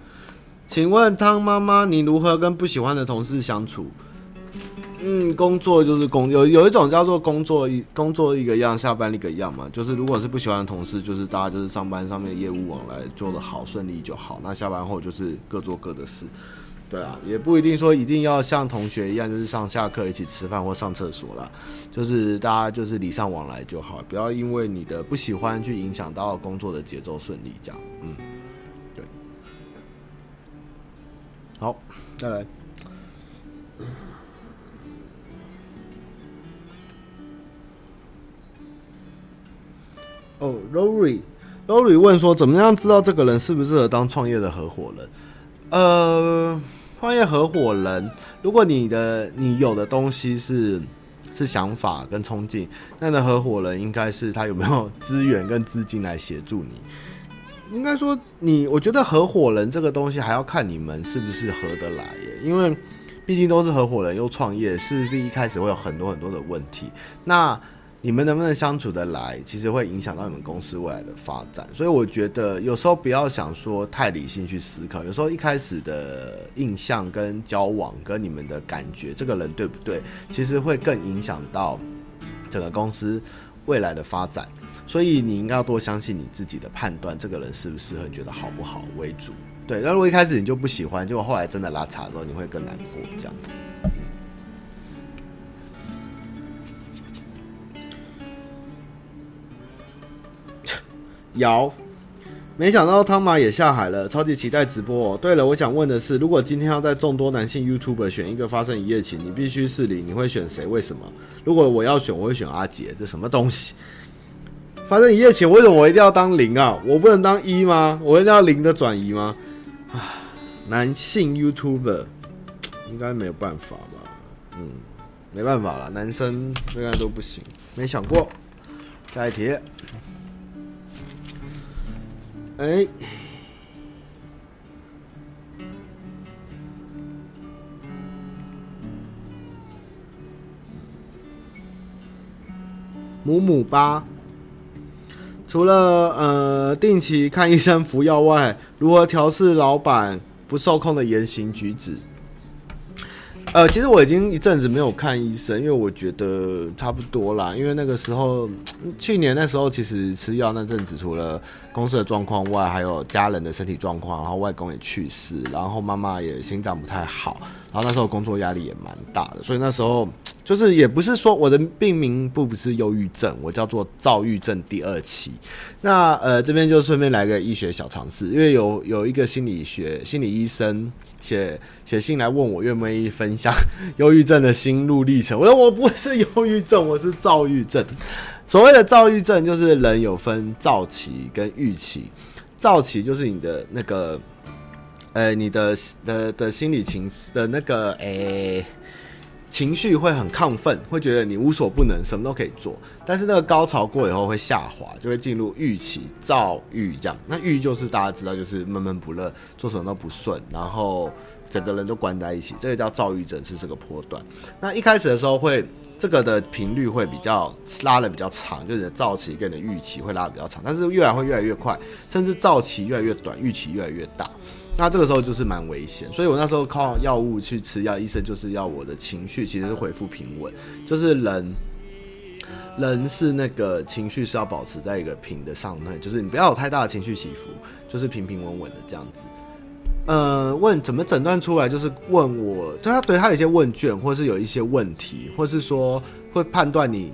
请问汤妈妈，你如何跟不喜欢的同事相处？嗯，工作就是工，有有一种叫做工作一工作一个样，下班一个样嘛。就是如果是不喜欢的同事，就是大家就是上班上面业务往来做得好顺利就好。那下班后就是各做各的事。对啊，也不一定说一定要像同学一样，就是上下课一起吃饭或上厕所啦。就是大家就是礼尚往来就好，不要因为你的不喜欢去影响到工作的节奏顺利这样。嗯。对好，再来。哦，Rory，Rory 问说：“怎么样知道这个人适不适合当创业的合伙人？”呃，创业合伙人，如果你的你有的东西是是想法跟冲劲，那的合伙人应该是他有没有资源跟资金来协助你？应该说你，我觉得合伙人这个东西还要看你们是不是合得来耶，因为毕竟都是合伙人又创业，势必一开始会有很多很多的问题。那你们能不能相处得来，其实会影响到你们公司未来的发展。所以我觉得有时候不要想说太理性去思考，有时候一开始的印象跟交往跟你们的感觉，这个人对不对，其实会更影响到整个公司未来的发展。所以你应该要多相信你自己的判断，这个人适不适合，你觉得好不好为主。对，那如果一开始你就不喜欢，结果后来真的拉差的时候，你会更难过这样子。瑶，没想到汤马也下海了，超级期待直播哦。对了，我想问的是，如果今天要在众多男性 YouTuber 选一个发生一夜情，你必须是零，你会选谁？为什么？如果我要选，我会选阿杰。这什么东西？发生一夜情，为什么我一定要当零啊？我不能当一吗？我一定要零的转移吗？啊，男性 YouTuber 应该没有办法吧？嗯，没办法了，男生应该都不行。没想过，下一题。哎、欸，母母吧。除了呃定期看医生服药外，如何调试老板不受控的言行举止？呃，其实我已经一阵子没有看医生，因为我觉得差不多啦。因为那个时候，去年那时候其实吃药那阵子，除了公司的状况外，还有家人的身体状况，然后外公也去世，然后妈妈也心脏不太好，然后那时候工作压力也蛮大的，所以那时候就是也不是说我的病名不不是忧郁症，我叫做躁郁症第二期。那呃这边就顺便来个医学小常识，因为有有一个心理学心理医生。写写信来问我愿不愿意分享 [laughs] 忧郁症的心路历程。我说我不是忧郁症，我是躁郁症。所谓的躁郁症，就是人有分躁期跟郁期。躁期就是你的那个，呃，你的的的心理情的那个，诶、情绪会很亢奋，会觉得你无所不能，什么都可以做。但是那个高潮过以后会下滑，就会进入郁期，躁郁这样。那郁就是大家知道，就是闷闷不乐，做什么都不顺，然后整个人都关在一起，这个叫躁郁症，是这个波段。那一开始的时候会。这个的频率会比较拉的比较长，就是你的躁期跟你的郁期会拉的比较长，但是越来会越来越快，甚至躁期越来越短，郁期越来越大。那这个时候就是蛮危险，所以我那时候靠药物去吃药，医生就是要我的情绪其实是恢复平稳，就是人人是那个情绪是要保持在一个平的上面，就是你不要有太大的情绪起伏，就是平平稳稳的这样子。呃，问怎么诊断出来？就是问我，就他对他有一些问卷，或是有一些问题，或是说会判断你，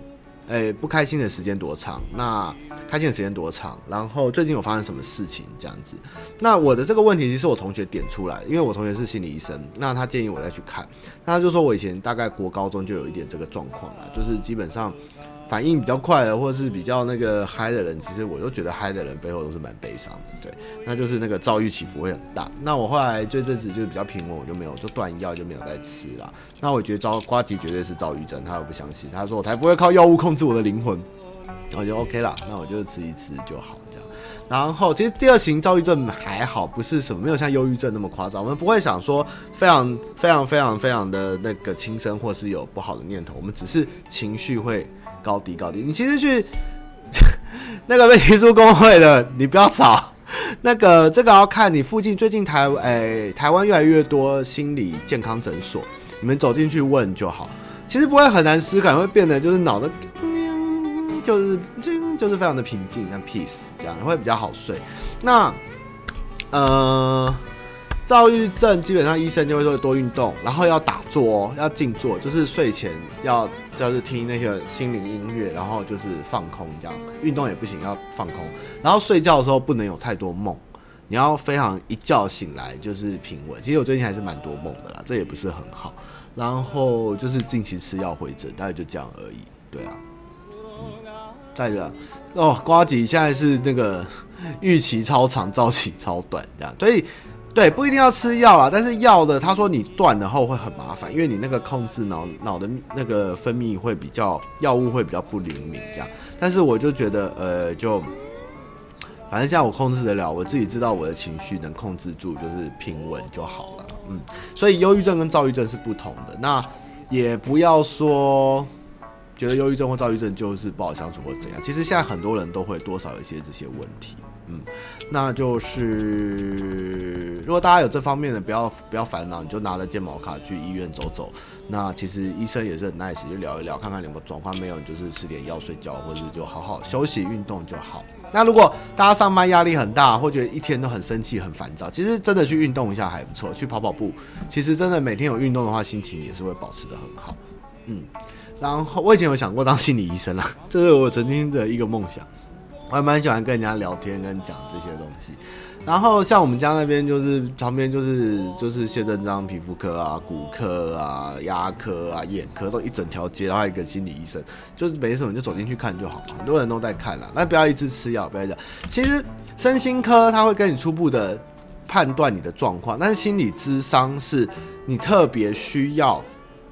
诶、不开心的时间多长，那开心的时间多长，然后最近有发生什么事情这样子。那我的这个问题其实我同学点出来，因为我同学是心理医生，那他建议我再去看，那他就说我以前大概国高中就有一点这个状况了，就是基本上。反应比较快的，或者是比较那个嗨的人，其实我都觉得嗨的人背后都是蛮悲伤的，对，那就是那个躁郁起伏会很大。那我后来这阵子就是比较平稳，我就没有就断药，就没有再吃了。那我觉得遭瓜吉绝对是躁郁症，他又不相信，他说我才不会靠药物控制我的灵魂，我就 OK 了，那我就吃一吃就好这样。然后其实第二型躁郁症还好，不是什么没有像忧郁症那么夸张，我们不会想说非常非常非常非常的那个轻生，或是有不好的念头，我们只是情绪会。高低高低，你其实去 [laughs] 那个被提出工会的，你不要吵。那个这个要看你附近最近台诶、欸、台湾越来越多心理健康诊所，你们走进去问就好。其实不会很难思考，会变得就是脑子，就是就是非常的平静，像 peace 这样会比较好睡。那呃。躁郁症基本上医生就会说多运动，然后要打坐，要静坐，就是睡前要就是听那个心灵音乐，然后就是放空这样。运动也不行，要放空。然后睡觉的时候不能有太多梦，你要非常一觉醒来就是平稳。其实我最近还是蛮多梦的啦，这也不是很好。然后就是近期吃药回诊，大概就这样而已。对啊。嗯带着哦，瓜吉现在是那个 [laughs] 预期超长，躁期超短这样，所以对不一定要吃药啦，但是药的他说你断了后会很麻烦，因为你那个控制脑脑的那个分泌会比较药物会比较不灵敏这样，但是我就觉得呃就反正现在我控制得了，我自己知道我的情绪能控制住，就是平稳就好了，嗯，所以忧郁症跟躁郁症是不同的，那也不要说。觉得忧郁症或躁郁症就是不好相处或怎样，其实现在很多人都会多少有一些这些问题，嗯，那就是如果大家有这方面的，不要不要烦恼，你就拿着健保卡去医院走走。那其实医生也是很 nice，就聊一聊，看看你有没有状况，没有你就是吃点药睡觉，或者就好好休息运动就好。那如果大家上班压力很大，或觉得一天都很生气很烦躁，其实真的去运动一下还不错，去跑跑步，其实真的每天有运动的话，心情也是会保持得很好，嗯。然后我以前有想过当心理医生啦，[laughs] 这是我曾经的一个梦想。我还蛮喜欢跟人家聊天跟讲这些东西。然后像我们家那边就是旁边就是就是谢正章皮肤科啊、骨科啊、牙科啊、眼科都一整条街，然后一个心理医生，就是没什么就走进去看就好。很多人都在看啦，那不要一直吃药，不要讲。其实身心科他会跟你初步的判断你的状况，但是心理咨商是你特别需要。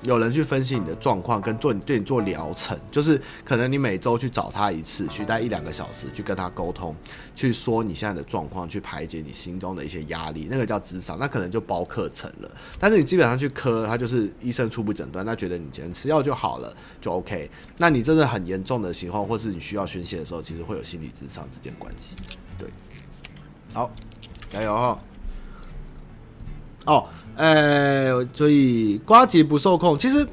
有人去分析你的状况，跟做你对你做疗程，就是可能你每周去找他一次，去待一两个小时，去跟他沟通，去说你现在的状况，去排解你心中的一些压力，那个叫智商，那可能就包课程了。但是你基本上去科，他就是医生初步诊断，他觉得你今天吃药就好了，就 OK。那你真的很严重的情况，或是你需要宣泄的时候，其实会有心理咨商之间关系。对，好，加油哦。哦。哎、所以瓜吉不受控。其实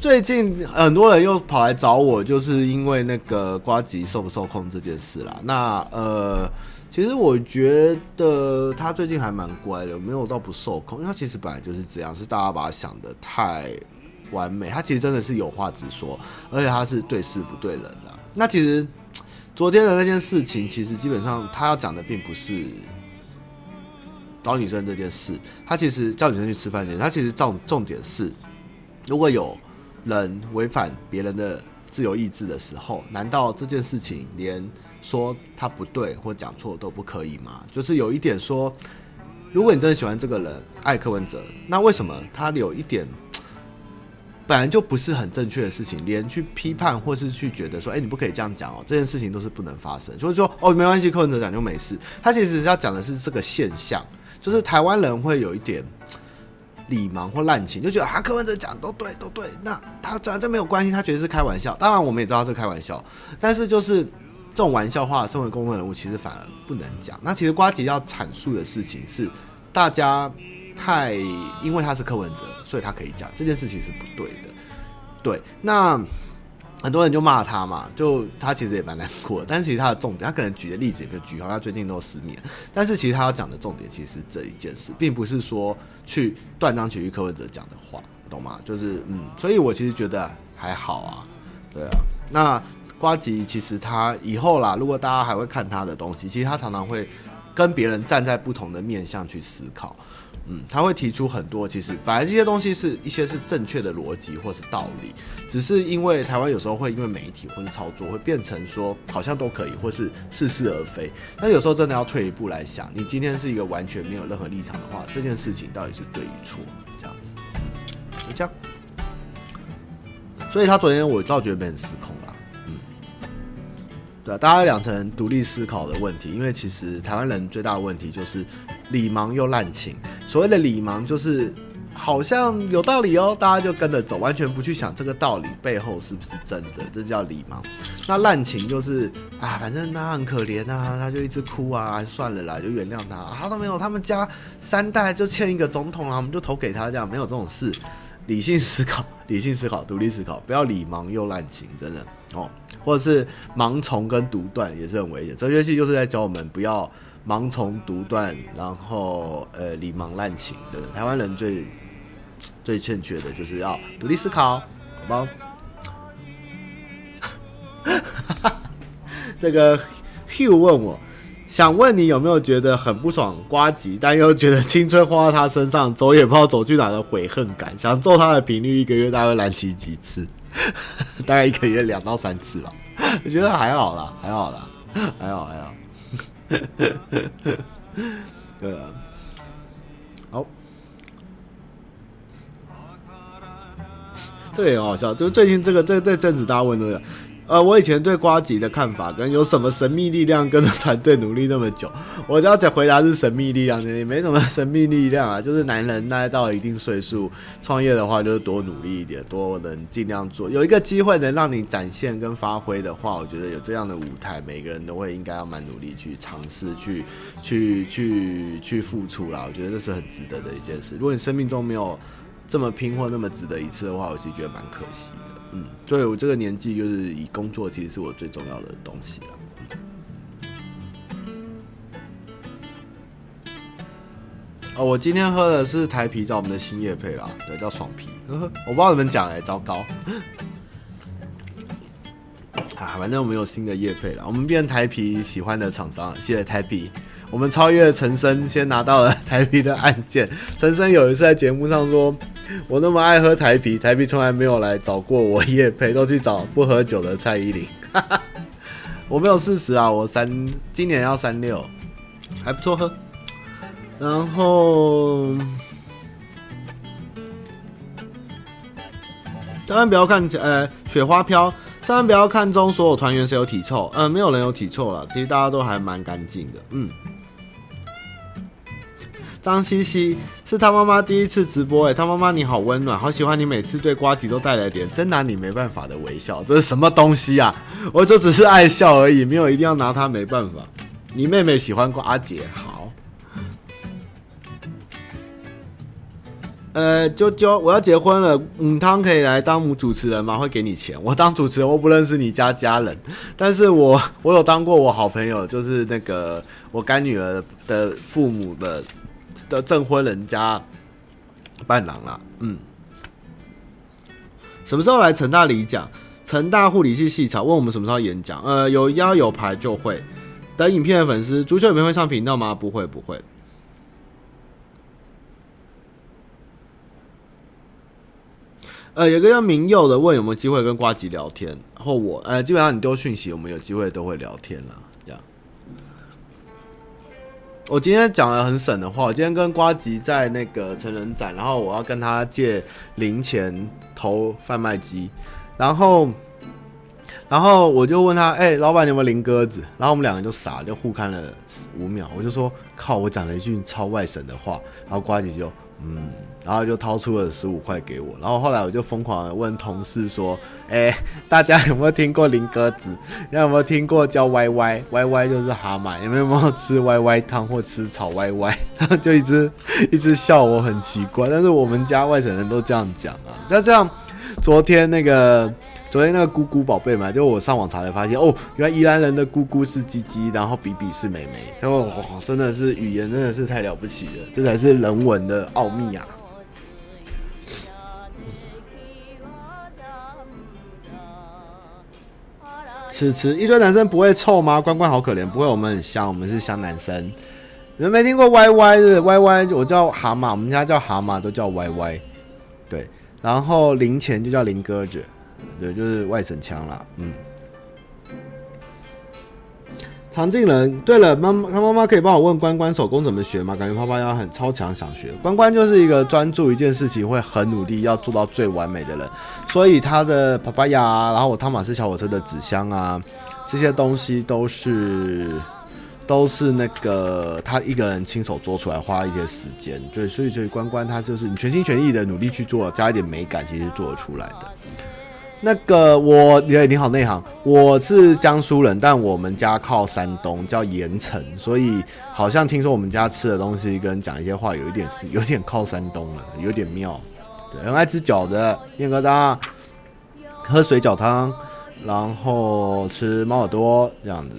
最近很多人又跑来找我，就是因为那个瓜吉受不受控这件事啦。那呃，其实我觉得他最近还蛮乖的，没有到不受控。因为他其实本来就是这样，是大家把他想得太完美。他其实真的是有话直说，而且他是对事不对人的。那其实昨天的那件事情，其实基本上他要讲的并不是。找女生这件事，他其实叫女生去吃饭这件事，他其实重重点是，如果有人违反别人的自由意志的时候，难道这件事情连说他不对或讲错都不可以吗？就是有一点说，如果你真的喜欢这个人，爱柯文哲，那为什么他有一点本来就不是很正确的事情，连去批判或是去觉得说，哎，你不可以这样讲哦，这件事情都是不能发生。就是说，哦，没关系，柯文哲讲就没事。他其实要讲的是这个现象。就是台湾人会有一点礼盲或滥情，就觉得啊，柯文哲讲都对，都对。那他讲这没有关系，他觉得是开玩笑。当然，我们也知道是开玩笑，但是就是这种玩笑话，身为公众人物，其实反而不能讲。那其实瓜吉要阐述的事情是，大家太因为他是柯文哲，所以他可以讲这件事情是不对的。对，那。很多人就骂他嘛，就他其实也蛮难过，但是其实他的重点，他可能举的例子也没有举好，他最近都失眠。但是其实他要讲的重点，其实这一件事，并不是说去断章取义柯文哲讲的话，懂吗？就是嗯，所以我其实觉得还好啊，对啊。那瓜吉其实他以后啦，如果大家还会看他的东西，其实他常常会跟别人站在不同的面向去思考。嗯，他会提出很多，其实本来这些东西是一些是正确的逻辑或是道理，只是因为台湾有时候会因为媒体或是操作，会变成说好像都可以，或是似是而非。但有时候真的要退一步来想，你今天是一个完全没有任何立场的话，这件事情到底是对与错？这样子，就这样。所以他昨天我倒觉得没很失控啦，嗯，对啊，大家养成独立思考的问题，因为其实台湾人最大的问题就是礼盲又滥情。所谓的礼盲就是好像有道理哦，大家就跟着走，完全不去想这个道理背后是不是真的，这叫礼盲。那滥情就是啊，反正他很可怜啊，他就一直哭啊，算了啦，就原谅他。他都没有，他们家三代就欠一个总统啊，我们就投给他，这样没有这种事。理性思考，[laughs] 理性思考，独立思考，不要礼盲又滥情，真的哦。或者是盲从跟独断也是很危险。哲学系就是在教我们不要。盲从独断，然后呃礼盲滥情，对，台湾人最最欠缺的就是要独立思考，好不好？[laughs] 这个 Hugh 问我，想问你有没有觉得很不爽瓜吉，但又觉得青春花到他身上，走也不知道走去哪的悔恨感，想揍他的频率一个月大概来几几次？[laughs] 大概一个月两到三次吧。我觉得还好啦，还好啦，还好还好。呵呵呵对啊，好，这也很好笑，就最近这个这这阵子大家问这个。呃，我以前对瓜吉的看法跟有什么神秘力量跟着团队努力那么久，我只要再回答是神秘力量，也没什么神秘力量啊，就是男人那到一定岁数创业的话，就是多努力一点，多能尽量做，有一个机会能让你展现跟发挥的话，我觉得有这样的舞台，每个人都会应该要蛮努力去尝试去去去去付出啦，我觉得这是很值得的一件事。如果你生命中没有这么拼或那么值得一次的话，我其实觉得蛮可惜。嗯，对我这个年纪，就是以工作其实是我最重要的东西了。哦，我今天喝的是台啤找我们的新叶配啦，对，叫爽啤。我不知道怎么讲哎，糟糕。[laughs] 啊，反正我们有新的叶配了，我们变台啤喜欢的厂商，谢谢台啤。我们超越陈生，先拿到了 [laughs] 台啤的案件。陈生有一次在节目上说。[laughs] 我那么爱喝台啤，台啤从来没有来找过我业配，都去找不喝酒的蔡依林。[laughs] 我没有四十啊，我三今年要三六，还不错喝。然后，千万不要看呃雪花飘，千万不要看中所有团员谁有体臭，嗯、没有人有体臭了，其实大家都还蛮干净的，嗯。张西西是他妈妈第一次直播，哎，他妈妈你好温暖，好喜欢你每次对瓜吉都带来点真拿你没办法的微笑，这是什么东西啊？我就只是爱笑而已，没有一定要拿他没办法。你妹妹喜欢呱吉，好。呃，啾啾，我要结婚了，母汤可以来当母主持人吗？会给你钱，我当主持人，我不认识你家家人，但是我我有当过我好朋友，就是那个我干女儿的父母的。的证婚人家伴郎啦，嗯，什么时候来成大里讲？成大护理系系草问我们什么时候演讲？呃，有邀有排就会。等影片的粉丝，足球影片会上频道吗？不会，不会。呃，有个叫明佑的问有没有机会跟瓜吉聊天，或我，呃，基本上你丢讯息，我们有机会都会聊天了。我今天讲了很省的话，我今天跟瓜吉在那个成人展，然后我要跟他借零钱投贩卖机，然后，然后我就问他，哎、老板有没有零鸽子？然后我们两个就傻，就互看了五秒，我就说，靠，我讲了一句超外省的话，然后瓜吉就。嗯，然后就掏出了十五块给我，然后后来我就疯狂的问同事说：“哎，大家有没有听过林鸽子？你有没有听过叫歪歪？歪歪就是蛤蟆，有没有吃歪歪汤或吃炒歪歪？”然后就一直一直笑我很奇怪，但是我们家外省人都这样讲啊。就这样，昨天那个。昨天那个姑姑宝贝嘛，就我上网查才发现哦，原来宜兰人的姑姑是鸡鸡，然后比比是妹妹。他说哇，真的是语言真的是太了不起了，这才是人文的奥秘啊！吃吃一堆男生不会臭吗？关关好可怜，不会，我们很香，我们是香男生。你们没听过 YY 是歪歪，我叫蛤蟆，我们家叫蛤蟆都叫 YY，对，然后零钱就叫林鸽子。对，就是外省腔啦。嗯，常静人。对了，妈妈，他妈妈可以帮我问关关手工怎么学吗？感觉泡泡要很超强，想学。关关就是一个专注一件事情会很努力要做到最完美的人，所以他的啪啪鸭，然后我汤马斯小火车的纸箱啊，这些东西都是都是那个他一个人亲手做出来，花一些时间。对，所以所以关关他就是你全心全意的努力去做，加一点美感，其实做得出来的。那个我，你你好内行，我是江苏人，但我们家靠山东，叫盐城，所以好像听说我们家吃的东西跟讲一些话有一点是有点靠山东了，有点妙。对，很爱吃饺子、面疙瘩，喝水饺汤，然后吃猫耳朵这样子。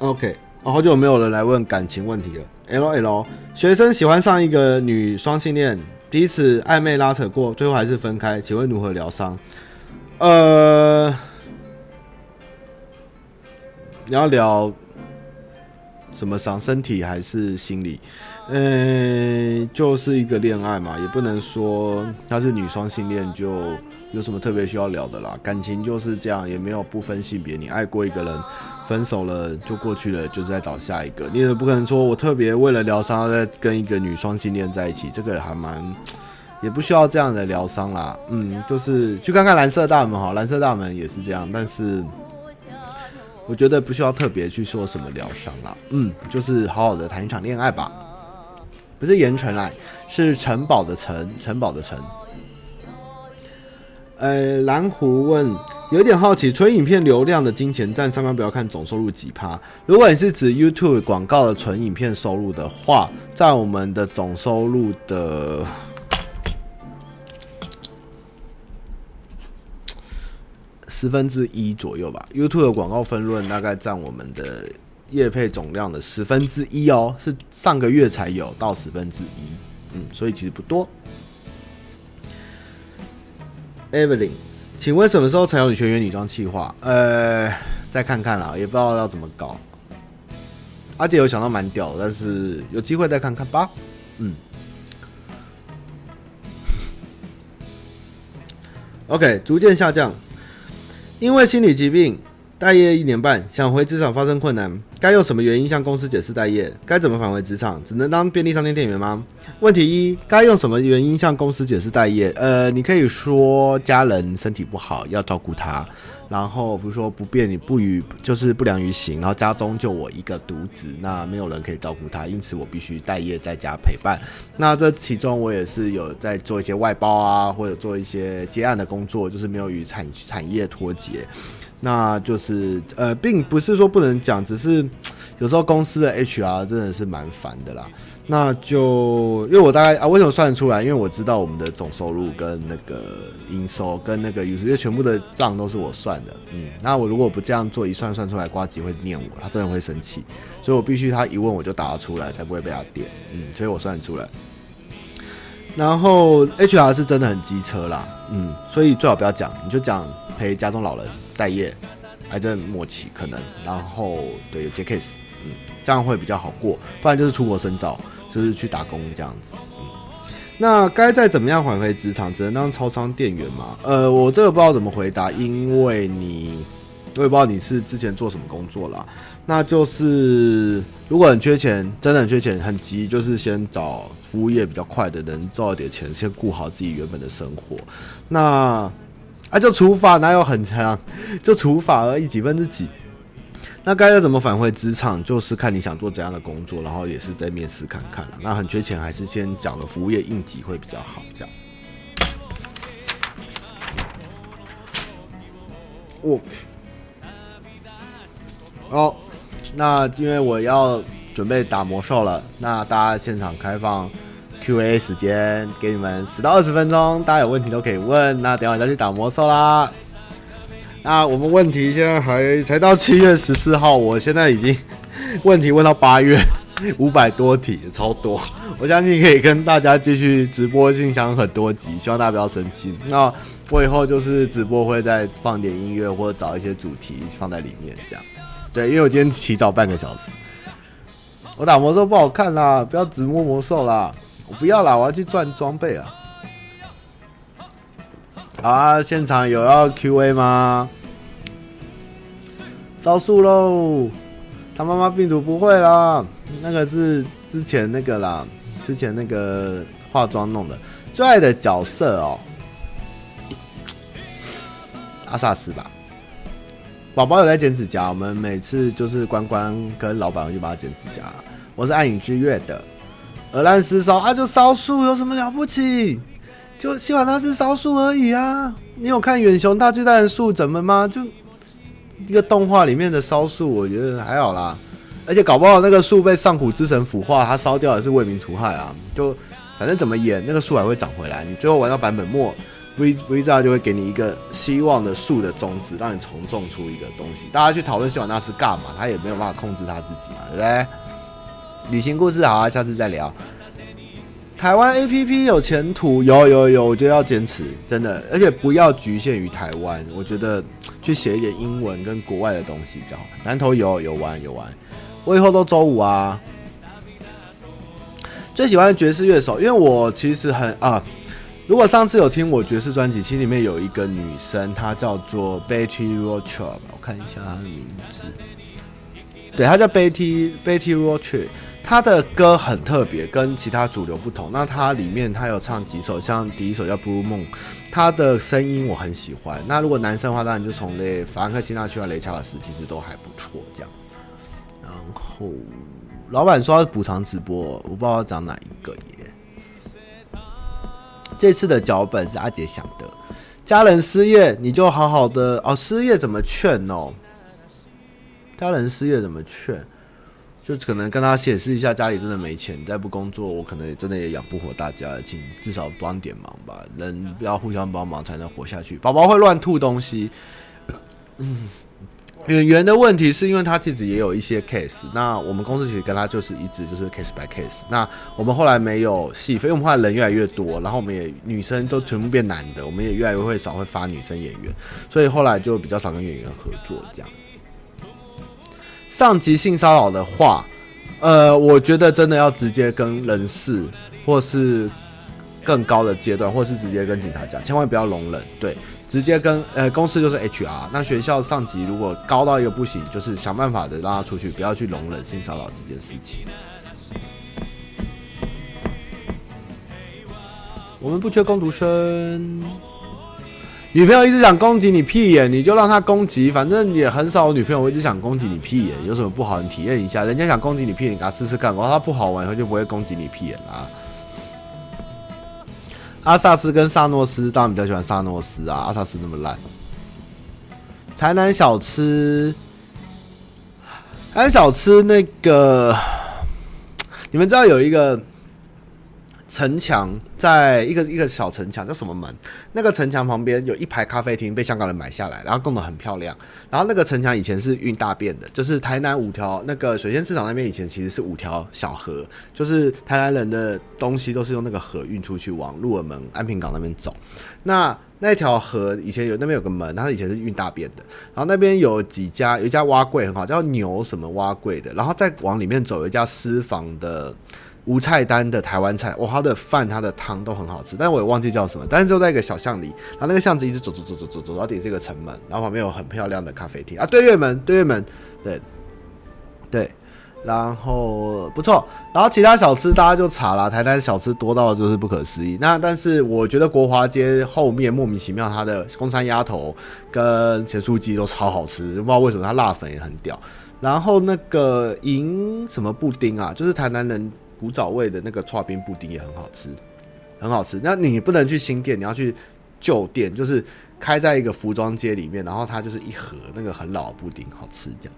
OK，哦，好久没有人来问感情问题了。L L，学生喜欢上一个女双性恋。彼此暧昧拉扯过，最后还是分开，请问如何疗伤？呃，你要聊什么伤？身体还是心理？嗯，就是一个恋爱嘛，也不能说他是女双性恋就有什么特别需要聊的啦。感情就是这样，也没有不分性别。你爱过一个人，分手了就过去了，就是在找下一个。你也不可能说我特别为了疗伤再跟一个女双性恋在一起，这个还蛮也不需要这样的疗伤啦。嗯，就是去看看蓝色大门哈，蓝色大门也是这样，但是。我觉得不需要特别去说什么疗伤啦，嗯，就是好好的谈一场恋爱吧。不是盐城啦，是城堡的城，城堡的城。呃，蓝湖问，有点好奇，纯影片流量的金钱占上方标看总收入几趴？如果你是指 YouTube 广告的纯影片收入的话，在我们的总收入的。十分之一左右吧。YouTube 的广告分润大概占我们的业配总量的十分之一哦，是上个月才有到十分之一，嗯，所以其实不多。Evelyn，请问什么时候才有学员女装企划？呃，再看看啦，也不知道要怎么搞。阿姐有想到蛮屌，但是有机会再看看吧。嗯。OK，逐渐下降。因为心理疾病待业一年半，想回职场发生困难，该用什么原因向公司解释待业？该怎么返回职场？只能当便利商店店员吗？问题一：该用什么原因向公司解释待业？呃，你可以说家人身体不好要照顾他，然后比如说不便，你不与就是不良于行，然后家中就我一个独子，那没有人可以照顾他，因此我必须待业在家陪伴。那这其中我也是有在做一些外包啊，或者做一些接案的工作，就是没有与产产业脱节。那就是呃，并不是说不能讲，只是有时候公司的 HR 真的是蛮烦的啦。那就因为我大概啊，为什么算得出来？因为我知道我们的总收入跟那个营收跟那个有些全部的账都是我算的。嗯，那我如果不这样做，一算算出来，呱吉会念我，他真的会生气。所以我必须他一问我就答出来，才不会被他点。嗯，所以我算得出来。然后 HR 是真的很机车啦。嗯，所以最好不要讲，你就讲陪家中老人待业，癌症末期可能，然后对有接 case，嗯，这样会比较好过，不然就是出国深造。就是去打工这样子，嗯，那该再怎么样返回职场，只能当超商店员吗？呃，我这个不知道怎么回答，因为你我也不知道你是之前做什么工作啦。那就是如果很缺钱，真的很缺钱，很急，就是先找服务业比较快的，能赚一点钱，先顾好自己原本的生活。那啊，就除法哪有很强，[laughs] 就除法而已，几分之几。那该要怎么返回职场？就是看你想做怎样的工作，然后也是在面试看看了。那很缺钱，还是先讲了服务业应急会比较好。这样。哦，哦，那因为我要准备打魔兽了，那大家现场开放 Q&A 时间，给你们十到二十分钟，大家有问题都可以问。那等会再去打魔兽啦。那我们问题现在还才到七月十四号，我现在已经问题问到八月 [laughs] 五百多题，超多。我相信可以跟大家继续直播信箱很多集，希望大家不要生气。那我以后就是直播会再放点音乐，或者找一些主题放在里面，这样。对，因为我今天起早半个小时，我打魔兽不好看啦，不要直播魔兽啦，我不要啦，我要去赚装备啊。啊，现场有要 Q&A 吗？招数喽！他妈妈病毒不会啦，那个是之前那个啦，之前那个化妆弄的。最爱的角色哦，阿萨斯吧。宝宝有在剪指甲，我们每次就是关关跟老板就帮他剪指甲。我是暗影之月的，鹅烂石烧啊，就烧树有什么了不起？就希望他是烧树而已啊！你有看远雄大巨蛋的树怎么吗？就一个动画里面的烧树，我觉得还好啦。而且搞不好那个树被上古之神腐化，它烧掉也是为民除害啊！就反正怎么演，那个树还会长回来。你最后玩到版本末，V V 炸就会给你一个希望的树的种子，让你重种出一个东西。大家去讨论希瓦纳斯干嘛？他也没有办法控制他自己嘛，对不对？旅行故事好啊，下次再聊。台湾 APP 有前途，有有有，我觉得要坚持，真的，而且不要局限于台湾，我觉得去写一点英文跟国外的东西比较好。南投有有玩有玩，我以后都周五啊。最喜欢爵士乐手，因为我其实很啊，如果上次有听我爵士专辑，其实里面有一个女生，她叫做 Betty Roche 吧我看一下她的名字，对，她叫 Betty Betty Roach，她的歌很特别，跟其他主流不同。那她里面她有唱几首，像第一首叫 Blue Moon，她的声音我很喜欢。那如果男生的话，当然就从雷法兰克辛纳去到、雷查尔斯，其实都还不错，这样。然后。老板说要补偿直播，我不知道要讲哪一个耶。这次的脚本是阿杰想的，家人失业你就好好的哦。失业怎么劝哦？家人失业怎么劝？就可能跟他显示一下家里真的没钱，再不工作，我可能真的也养不活大家，请至少帮点忙吧。人要互相帮忙才能活下去。宝宝会乱吐东西，演员的问题是因为他自己也有一些 case，那我们公司其实跟他就是一直就是 case by case。那我们后来没有戏，所以我们后来人越来越多，然后我们也女生都全部变男的，我们也越来越会少会发女生演员，所以后来就比较少跟演员合作这样。上级性骚扰的话，呃，我觉得真的要直接跟人事或是更高的阶段，或是直接跟警察讲，千万不要容忍，对。直接跟呃公司就是 HR，那学校上级如果高到一个不行，就是想办法的让他出去，不要去容忍性骚扰这件事情。我们不缺工读生，女朋友一直想攻击你屁眼，你就让她攻击，反正也很少有女朋友一直想攻击你屁眼，有什么不好？你体验一下，人家想攻击你屁眼，你给他试试看，然后她不好玩以后就不会攻击你屁眼啦。阿萨斯跟萨诺斯，当然比较喜欢萨诺斯啊。阿萨斯那么烂。台南小吃，台南小吃那个，你们知道有一个。城墙在一个一个小城墙叫什么门？那个城墙旁边有一排咖啡厅被香港人买下来，然后弄得很漂亮。然后那个城墙以前是运大便的，就是台南五条那个水仙市场那边以前其实是五条小河，就是台南人的东西都是用那个河运出去往鹿耳门、安平港那边走。那那条河以前有那边有个门，它以前是运大便的。然后那边有几家，有一家碗粿很好，叫牛什么碗粿的。然后再往里面走，有一家私房的。无菜单的台湾菜，哇，它的饭、它的汤都很好吃，但我也忘记叫什么。但是就在一个小巷里，然后那个巷子一直走走走走走走到底是一个城门，然后旁边有很漂亮的咖啡厅啊，对月门，对月门，对对，然后不错，然后其他小吃大家就查了，台南小吃多到就是不可思议。那但是我觉得国华街后面莫名其妙，它的公山鸭头跟咸酥鸡都超好吃，就不知道为什么它辣粉也很屌。然后那个银什么布丁啊，就是台南人。古早味的那个剉冰布丁也很好吃，很好吃。那你不能去新店，你要去旧店，就是开在一个服装街里面，然后它就是一盒那个很老的布丁，好吃。这样，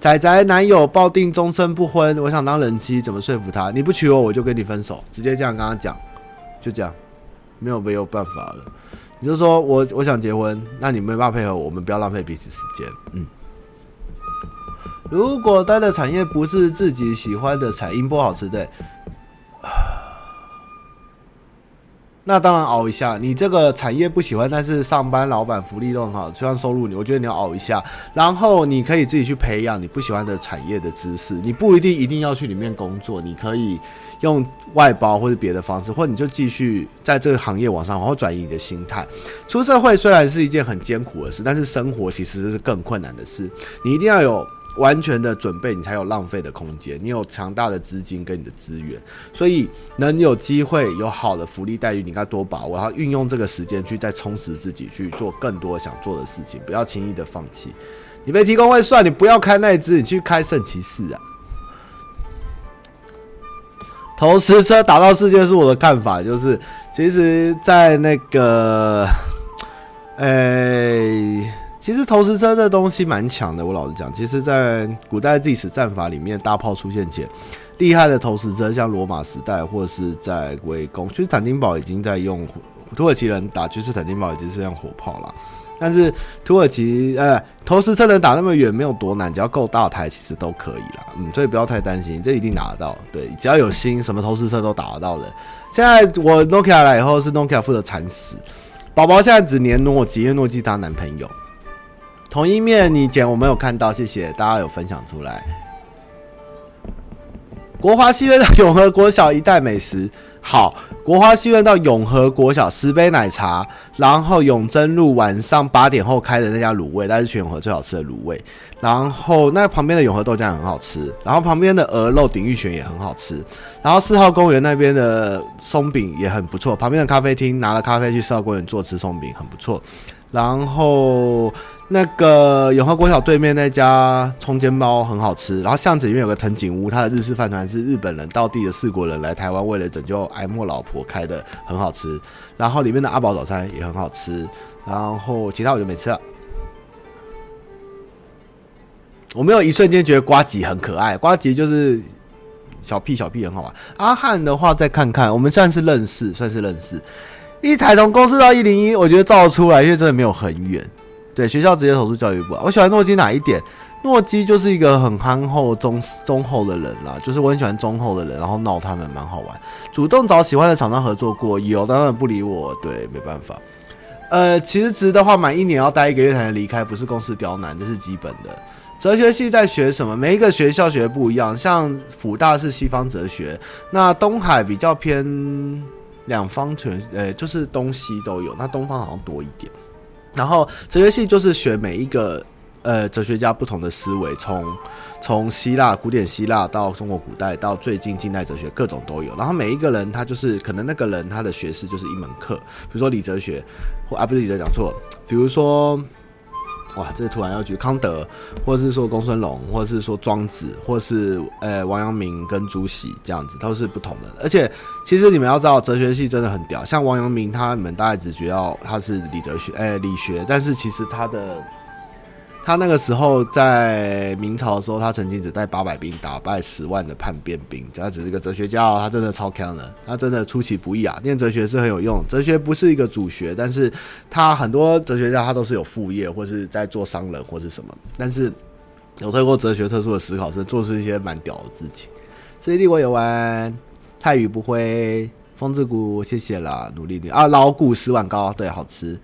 仔仔男友抱定终身不婚，我想当人妻，怎么说服他？你不娶我，我就跟你分手，直接这样跟他讲，就这样，没有没有办法了。你就说我我想结婚，那你没办法配合我，我们不要浪费彼此时间，嗯。如果待的产业不是自己喜欢的产业，音波好吃对，[sighs] 那当然熬一下。你这个产业不喜欢，但是上班老板福利都很好，就算收入你，我觉得你要熬一下。然后你可以自己去培养你不喜欢的产业的知识，你不一定一定要去里面工作，你可以用外包或者别的方式，或者你就继续在这个行业往上，然后转移你的心态。出社会虽然是一件很艰苦的事，但是生活其实是更困难的事，你一定要有。完全的准备，你才有浪费的空间。你有强大的资金跟你的资源，所以能有机会有好的福利待遇，你该多把握，然后运用这个时间去再充实自己，去做更多想做的事情，不要轻易的放弃。你被提供会算，你不要开那支，你去开圣骑士啊。投石车打到世界是我的看法，就是其实，在那个，诶、其实投石车这东西蛮强的，我老实讲，其实，在古代历史战法里面，大炮出现前，厉害的投石车，像罗马时代或者是在围攻，君士坦丁堡已经在用土耳其人打君士坦丁堡已经是用火炮了，但是土耳其呃投石车能打那么远没有多难，只要够大台其实都可以了，嗯，所以不要太担心，这一定打得到，对，只要有心，什么投石车都打得到的。现在我 Nokia 来以后是 Nokia 负责惨死，宝宝现在只黏诺基，因为诺基他男朋友。同一面，你剪我没有看到，谢谢大家有分享出来。国华戏院到永和国小一代美食。好，国华戏院到永和国小十杯奶茶，然后永贞路晚上八点后开的那家卤味，那是全永和最好吃的卤味。然后那旁边的永和豆浆很好吃，然后旁边的鹅肉鼎玉泉也很好吃。然后四号公园那边的松饼也很不错，旁边的咖啡厅拿了咖啡去四号公园坐吃松饼很不错。然后。那个永和国小对面那家葱煎包很好吃，然后巷子里面有个藤井屋，它的日式饭团是日本人道地的四国人来台湾为了拯救哀莫老婆开的，很好吃。然后里面的阿宝早餐也很好吃，然后其他我就没吃了。我没有一瞬间觉得瓜吉很可爱，瓜吉就是小屁小屁很好玩。阿汉的话再看看，我们算是认识，算是认识。一台从公司到一零一，我觉得照出来，因为真的没有很远。对，学校直接投诉教育部。我喜欢诺基哪一点？诺基就是一个很憨厚、忠忠厚的人啦，就是我很喜欢忠厚的人，然后闹他们蛮好玩。主动找喜欢的厂商合作过，有当然不理我，对，没办法。呃，其实值的话，满一年要待一个月才能离开，不是公司刁难，这是基本的。哲学系在学什么？每一个学校学不一样，像辅大是西方哲学，那东海比较偏两方全，呃，就是东西都有，那东方好像多一点。然后哲学系就是学每一个呃哲学家不同的思维，从从希腊古典希腊到中国古代到最近近代哲学各种都有。然后每一个人他就是可能那个人他的学识就是一门课，比如说李哲学或啊不是李哲讲错，比如说。哇，这突然要举康德，或者是说公孙龙，或者是说庄子，或是呃王阳明跟朱熹这样子，都是不同的。而且其实你们要知道，哲学系真的很屌。像王阳明，他们大概只觉得他是理哲学，哎，理学，但是其实他的。他那个时候在明朝的时候，他曾经只带八百兵打败十万的叛变兵。他只是一个哲学家哦，他真的超强的，他真的出其不意啊！念哲学是很有用，哲学不是一个主学，但是他很多哲学家他都是有副业或是在做商人或是什么，但是有透过哲学特殊的思考，是做出一些蛮屌的事情。C D 我有玩，泰语不会，风之谷谢谢啦，努力点啊！老谷十碗糕，对，好吃。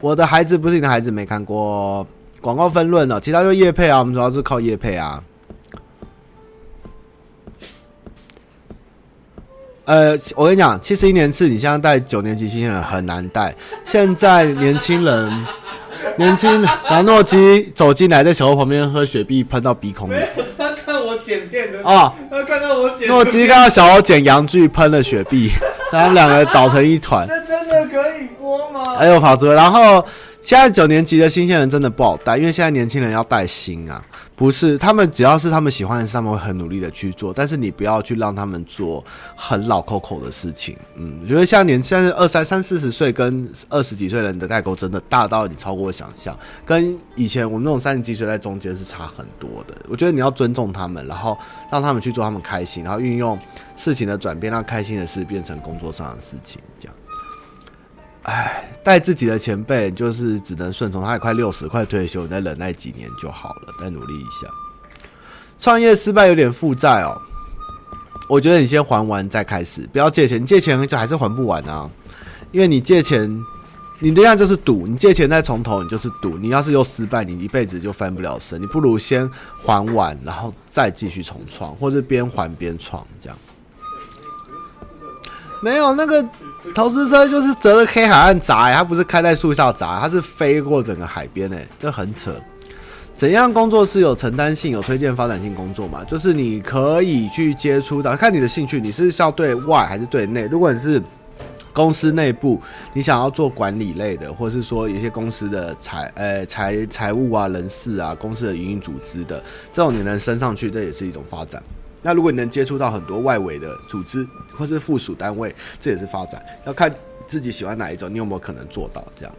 我的孩子不是你的孩子，没看过。广告分论了，其他就业配啊，我们主要是靠业配啊。呃，我跟你讲，七十一年次，你现在带九年级新鲜人很难带。现在年轻人，[laughs] 年轻，然后诺基走进来，在小欧旁边喝雪碧，喷到鼻孔里。他看我剪片的哦，他看到我剪。诺基看到小欧剪洋剧，喷了雪碧，然后两个倒成一团。[laughs] 这真的可以播吗？哎呦跑车，然后。现在九年级的新鲜人真的不好带，因为现在年轻人要带心啊，不是他们只要是他们喜欢的事，他们会很努力的去做，但是你不要去让他们做很老扣扣的事情。嗯，我觉得像年现在二三三四十岁跟二十几岁人的代沟真的大到你超过想象，跟以前我们那种三十几岁在中间是差很多的。我觉得你要尊重他们，然后让他们去做他们开心，然后运用事情的转变，让开心的事变成工作上的事情，这样。哎，带自己的前辈就是只能顺从，他也快六十，快退休，你再忍耐几年就好了，再努力一下。创业失败有点负债哦，我觉得你先还完再开始，不要借钱，借钱就还是还不完啊。因为你借钱，你这样就是赌，你借钱再从头，你就是赌。你要是又失败，你一辈子就翻不了身。你不如先还完，然后再继续重创，或者边还边创这样。没有那个。投资车就是折着黑海岸砸，欸，它不是开在树上砸，它是飞过整个海边诶，这很扯。怎样工作是有承担性、有推荐发展性工作嘛？就是你可以去接触到，看你的兴趣，你是要对外还是对内？如果你是公司内部，你想要做管理类的，或是说有些公司的财呃财财务啊、人事啊、公司的营运组织的这种，你能升上去，这也是一种发展。那如果你能接触到很多外围的组织或是附属单位，这也是发展。要看自己喜欢哪一种，你有没有可能做到这样？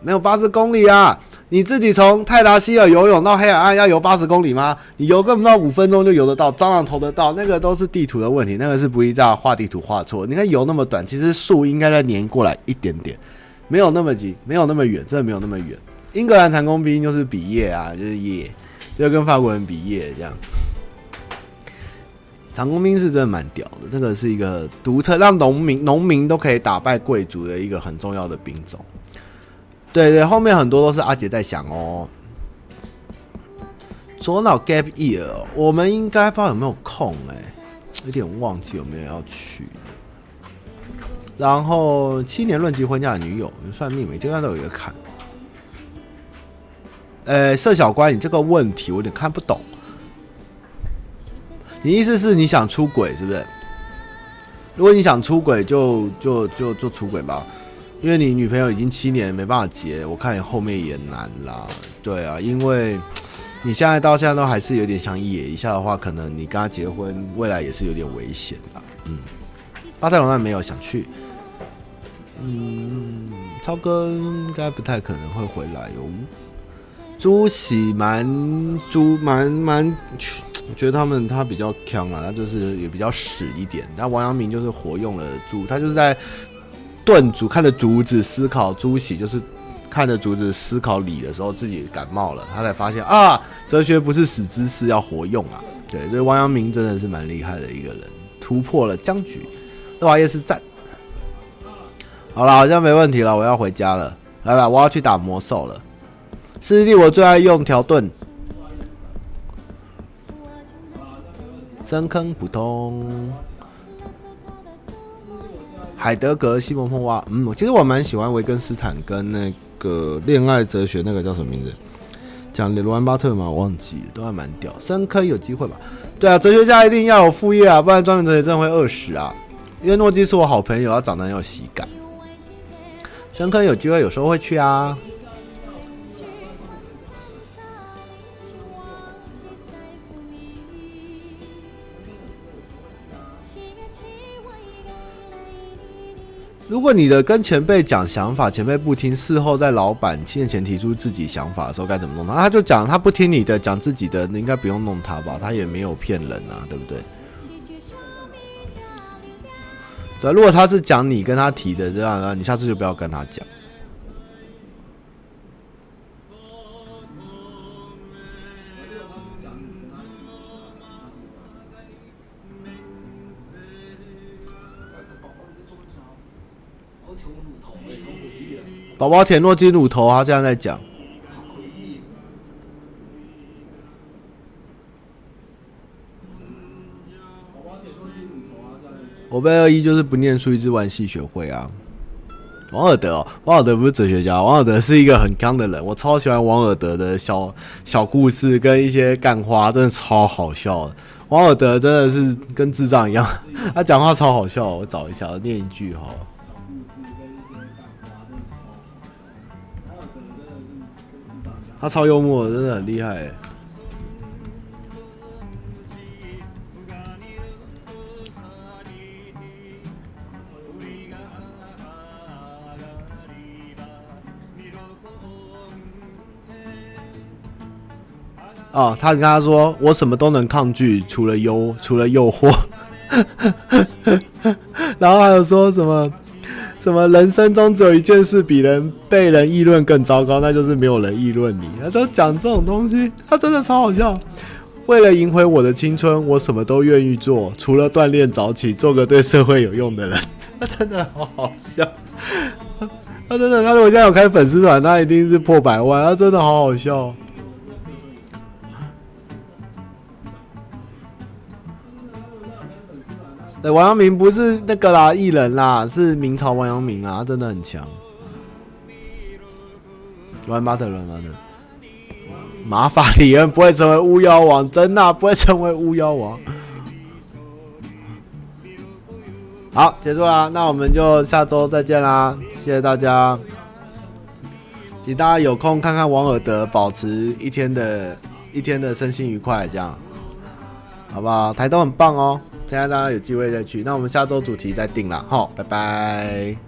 没有八十公里啊！你自己从泰达希尔游泳到黑海岸要游八十公里吗？你游个不到五分钟就游得到，蟑螂投得到，那个都是地图的问题，那个是不一样画地图画错。你看游那么短，其实树应该再黏过来一点点，没有那么急，没有那么远，真的没有那么远。英格兰长弓兵就是比耶啊，就是耶，就跟法国人比耶这样。长弓兵是真的蛮屌的，这个是一个独特，让农民农民都可以打败贵族的一个很重要的兵种。对对，后面很多都是阿杰在想哦。左脑 gap year，我们应该不知道有没有空哎、有点忘记有没有要去。然后七年论及婚嫁的女友，算命每阶段都有一个坎。呃，社小关，你这个问题我有点看不懂。你意思是你想出轨是不是？如果你想出轨，就就就就出轨吧，因为你女朋友已经七年没办法结，我看你后面也难啦。对啊，因为你现在到现在都还是有点想野一下的话，可能你跟他结婚，未来也是有点危险的。嗯，巴塞罗那没有想去。嗯，超哥应该不太可能会回来哟。朱喜蛮朱蛮蛮，我觉得他们他比较强啊，他就是也比较屎一点。但王阳明就是活用了朱，他就是在炖竹，看着竹子思考。朱喜就是看着竹子思考理的时候，自己感冒了，他才发现啊，哲学不是死知识，要活用啊。对，所以王阳明真的是蛮厉害的一个人，突破了僵局。乐华夜市赞。好了，好像没问题了，我要回家了。来吧，我要去打魔兽了。师弟，我最爱用条盾，深坑普通，海德格西蒙碰蛙。嗯，其实我蛮喜欢维根斯坦跟那个恋爱哲学那个叫什么名字？讲罗兰巴特吗？忘记，都还蛮屌。深坑有机会吧？对啊，哲学家一定要有副业啊，不然专门哲学真的会饿死啊。因为诺基是我好朋友，他长得很有喜感。深坑有机会，有时候会去啊。如果你的跟前辈讲想法，前辈不听，事后在老板面前提出自己想法的时候，该怎么弄他？他就讲他不听你的，讲自己的，你应该不用弄他吧？他也没有骗人啊，对不对？对，如果他是讲你跟他提的这样，你下次就不要跟他讲。宝宝舔诺基乳头，他这样在讲。我被二一就是不念书，一直玩戏学会啊。王尔德哦，王尔德不是哲学家，王尔德是一个很刚的人。我超喜欢王尔德的小小故事跟一些干花，真的超好笑。王尔德真的是跟智障一样，[laughs] 他讲话超好笑。我找一下，念一句哈。他超幽默，真的很厉害。哦，他跟他说：“我什么都能抗拒，除了忧，除了诱惑。”然后还有说什么？什么人生中只有一件事比人被人议论更糟糕，那就是没有人议论你。他都讲这种东西，他真的超好笑。为了赢回我的青春，我什么都愿意做，除了锻炼早起，做个对社会有用的人。[laughs] 他真的好好笑。他真的，他如果现在有开粉丝团，他一定是破百万。他真的好好笑。对，王阳明不是那个啦，艺人啦，是明朝王阳明啊，他真的很强。罗兰巴特，罗兰巴特，马法里恩不会成为巫妖王，真的、不会成为巫妖王。好，结束啦，那我们就下周再见啦，谢谢大家，请大家有空看看王尔德，保持一天的一天的身心愉快，这样，好不好？台东很棒哦。现在大家有机会再去，那我们下周主题再定了，好，拜拜。